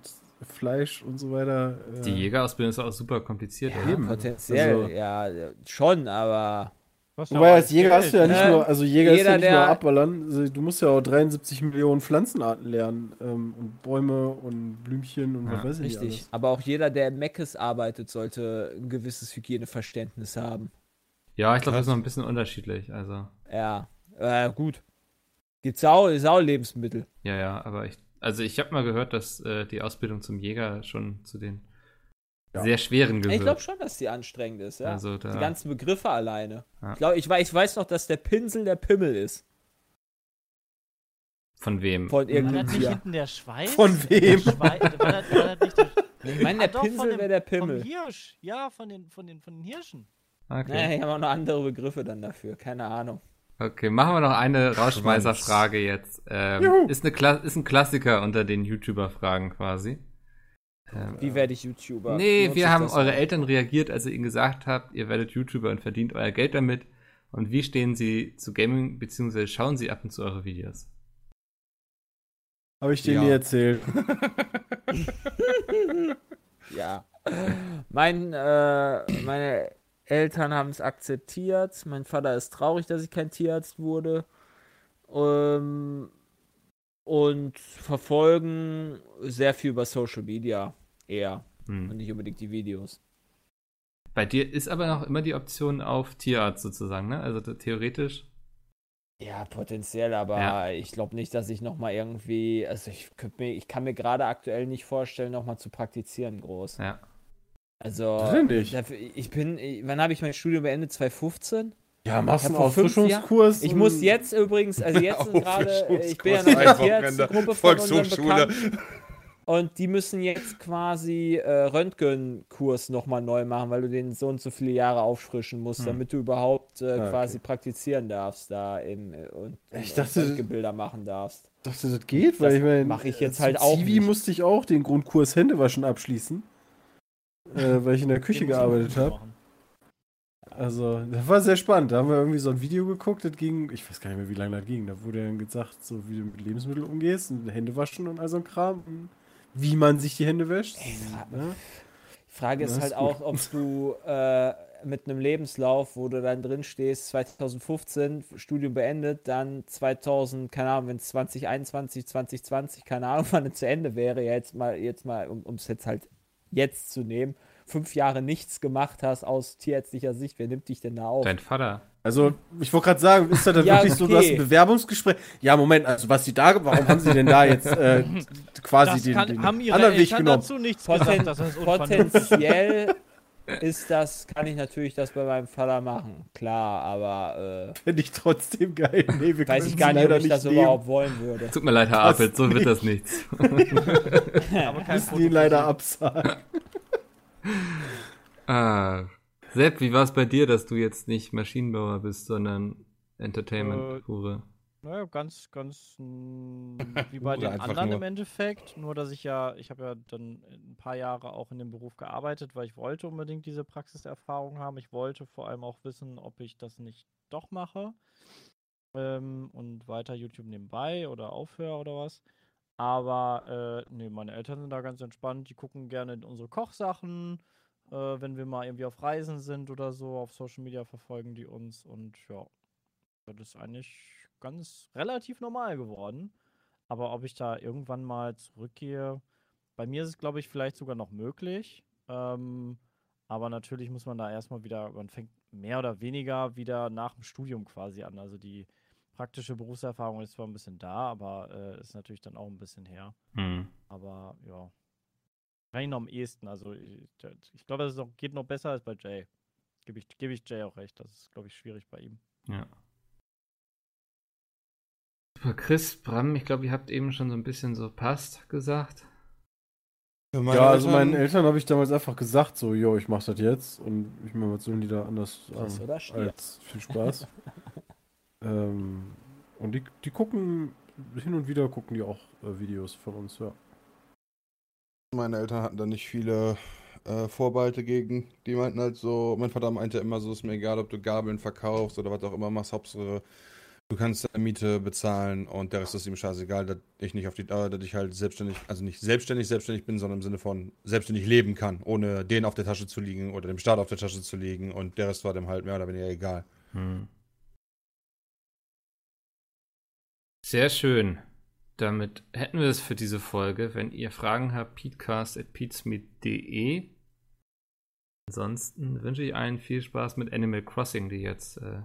Fleisch und so weiter. Äh, Die Jägerausbildung ist auch super kompliziert. ja, eben. potenziell, Also- ja, äh, schon, aber Wobei als Jäger hast du ja nicht Ne? nur, also Jäger ist Jeder, ja nicht nur abballern, also du musst ja auch 73 Millionen Pflanzenarten lernen ähm, und Bäume und Blümchen und Ja, was weiß ich nicht richtig. alles. Aber auch jeder, der im Meckes arbeitet, sollte ein gewisses Hygieneverständnis haben. Ja, ich glaube, das ist noch ein bisschen unterschiedlich. Also, Ja, äh, gut. Gibt's auch, ist auch Lebensmittel. ja, ja, aber ich, also ich habe mal gehört, dass äh, die Ausbildung zum Jäger schon zu den Ja. sehr schweren gehört. Ich glaube schon, dass die anstrengend ist, ja. Also da, Die ganzen Begriffe alleine. Ja. Ich glaube, ich weiß, ich weiß noch, dass der Pinsel der Pimmel ist. von wem? Von War das irgendeinem nicht Tier. hinten der Schweiß? Von wem? Der Schwei war, das, war das nicht der, [laughs] Ich meine, der Ah, Pinsel wäre der vom Pimmel. Hirsch. Ja, von den, von den, von den Hirschen. Okay. Naja, ich habe auch noch andere Begriffe dann dafür. Keine Ahnung. okay, machen wir noch eine Rauschmeißer-Frage jetzt. Ähm, ist, eine Kla ist ein Klassiker unter den YouTuber-Fragen quasi. Ähm, Wie werde ich YouTuber? nee, Lohnt wir haben eure noch? Eltern reagiert, als ihr ihnen gesagt habt, ihr werdet YouTuber und verdient euer Geld damit. Und wie stehen sie zu Gaming, beziehungsweise schauen sie ab und zu eure Videos? Habe ich denen Ja. nie erzählt. [laughs] Ja. Mein, äh, meine Eltern haben es akzeptiert. Mein Vater ist traurig, dass ich kein Tierarzt wurde. Ähm, und verfolgen sehr viel über Social Media eher Hm. und nicht unbedingt die Videos. Bei dir ist aber noch immer die Option auf Tierarzt sozusagen, ne? Also theoretisch. Ja, potenziell, aber Ja. ich glaube nicht, dass ich nochmal irgendwie, also ich, mir, ich kann mir gerade aktuell nicht vorstellen, nochmal zu praktizieren groß. Ja. Also, dafür- ich bin, ich- wann habe ich mein Studium beendet? 2015? Ja, machst Ich fünf Auffrischungskurs. Ich muss jetzt übrigens, also jetzt [laughs] sind gerade, ich bin ja noch in der Tierärztegruppe von unseren Volkshochschule. Bekannten und die müssen jetzt quasi äh, Röntgenkurs nochmal neu machen, weil du den so und so viele Jahre auffrischen musst, Hm. damit du überhaupt äh, Ah, quasi praktizieren darfst da im, äh, und, Ich und dachte- Röntgenbilder machen darfst. dachte, das geht, weil Das ich meine. mach ich jetzt halt auch Zivi nicht. musste ich auch den Grundkurs Händewaschen abschließen. äh, weil ich in der Küche gearbeitet habe. Also, das war sehr spannend. Da haben wir irgendwie so ein Video geguckt, das ging, ich weiß gar nicht mehr, wie lange das ging. Da wurde dann gesagt, so wie du mit Lebensmitteln umgehst und Hände waschen und all so ein Kram. Und wie man sich die Hände wäscht. Ey, fra- ne? Die Frage ist halt ist gut. auch, ob du äh, mit einem Lebenslauf, wo du dann drin stehst, 2015 Studium beendet, dann 2000, keine Ahnung, wenn es 2021, 2020, keine Ahnung, [laughs] wann es zu Ende wäre, jetzt mal, jetzt mal, um es jetzt halt jetzt zu nehmen, fünf Jahre nichts gemacht hast aus tierärztlicher Sicht, wer nimmt dich denn da auf? Dein Vater. Also, ich wollte gerade sagen, ist das dann Ja, wirklich so, du hast okay. ein Bewerbungsgespräch? Ja, Moment, also was die da, warum haben sie denn da jetzt äh, quasi Das den, kann, den haben ihre anderen Weg genommen? dazu nichts Poten gesagt, das potenziell ist das, kann ich natürlich das bei meinem Vater machen, klar, aber Fände ich trotzdem geil. Nee, wir äh, weiß ich sie gar nicht, ob ich das nehmen. überhaupt wollen würde. Tut mir leid, Herr Apelt, so wird das nichts. Aber kein Müssen Foto ihn leider absagen. Ah. Sepp, wie war es bei dir, dass du jetzt nicht Maschinenbauer bist, sondern Entertainment-Hure? Naja, ganz, ganz mh, wie bei den anderen nur. im Endeffekt. Nur, dass ich ja, ich habe ja dann ein paar Jahre auch in dem Beruf gearbeitet, weil ich wollte unbedingt diese Praxiserfahrung haben. Ich wollte vor allem auch wissen, ob ich das nicht doch mache ähm, und weiter YouTube nebenbei oder aufhöre oder was. Aber äh, nee, meine Eltern sind da ganz entspannt. Die gucken gerne in unsere Kochsachen, äh, wenn wir mal irgendwie auf Reisen sind oder so. Auf Social Media verfolgen die uns und ja, das ist eigentlich ganz relativ normal geworden. Aber ob ich da irgendwann mal zurückgehe, bei mir ist es, glaube ich, vielleicht sogar noch möglich. Ähm, aber natürlich muss man da erstmal wieder, man fängt mehr oder weniger wieder nach dem Studium quasi an. Also die praktische Berufserfahrung ist zwar ein bisschen da, aber äh, ist natürlich dann auch ein bisschen her. Hm. Aber ja. Wahrscheinlich noch am ehesten. Also ich, ich glaube, das noch, geht noch besser als bei Jay. Gebe ich, gebe ich Jay auch recht. Das ist, glaube ich, schwierig bei ihm. Ja. Super, Chris, Bram, ich glaube, ihr habt eben schon so ein bisschen so passt gesagt. Ja, also Eltern- meinen Eltern habe ich damals einfach gesagt, so, jo, ich mach das jetzt. Und ich was sollen die da anders Stier? als viel Spaß. [laughs] ähm, und die, die gucken, hin und wieder gucken die auch äh, Videos von uns, ja. Meine Eltern hatten da nicht viele äh, Vorbehalte gegen. Die meinten halt so, mein Vater meinte immer so, ist mir egal, ob du Gabeln verkaufst oder was auch immer machst, Hauptsache du kannst deine Miete bezahlen und der Rest ist ihm scheißegal, dass ich nicht auf die Dauer, dass ich halt selbstständig, also nicht selbstständig, selbstständig bin, sondern im Sinne von selbstständig leben kann, ohne den auf der Tasche zu liegen oder dem Staat auf der Tasche zu liegen und der Rest war dem halt mehr oder weniger egal. Hm. Sehr schön. Damit hätten wir es für diese Folge. Wenn ihr Fragen habt, peatcast.peatsmeet.de. Ansonsten wünsche ich allen viel Spaß mit Animal Crossing, die jetzt äh,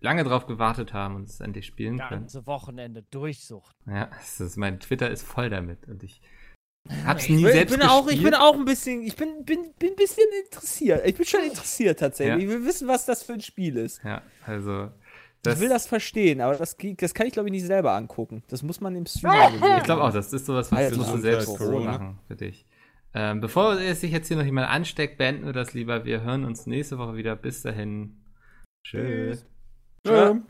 lange drauf gewartet haben und es endlich spielen können. Ganze Wochenende Durchsucht. Ja, ist, mein Twitter ist voll damit und ich hab's Ich nie bin, selbst ich bin auch, ich bin gespielt. auch ein bisschen, ich bin, bin, bin ein bisschen interessiert. Ich bin schon interessiert tatsächlich. Ja. Ich will wissen, was das für ein Spiel ist. Ja, also ich will das verstehen, aber das, das kann ich glaube ich nicht selber angucken. Das muss man im Stream [laughs] gesehen Ich glaube auch, das ist sowas, was Alter, musst du selbst Corona. machen für dich. Ähm, bevor es sich jetzt hier noch jemand ansteckt, beenden wir das lieber. Wir hören uns nächste Woche wieder. Bis dahin. Tschüss. Ja.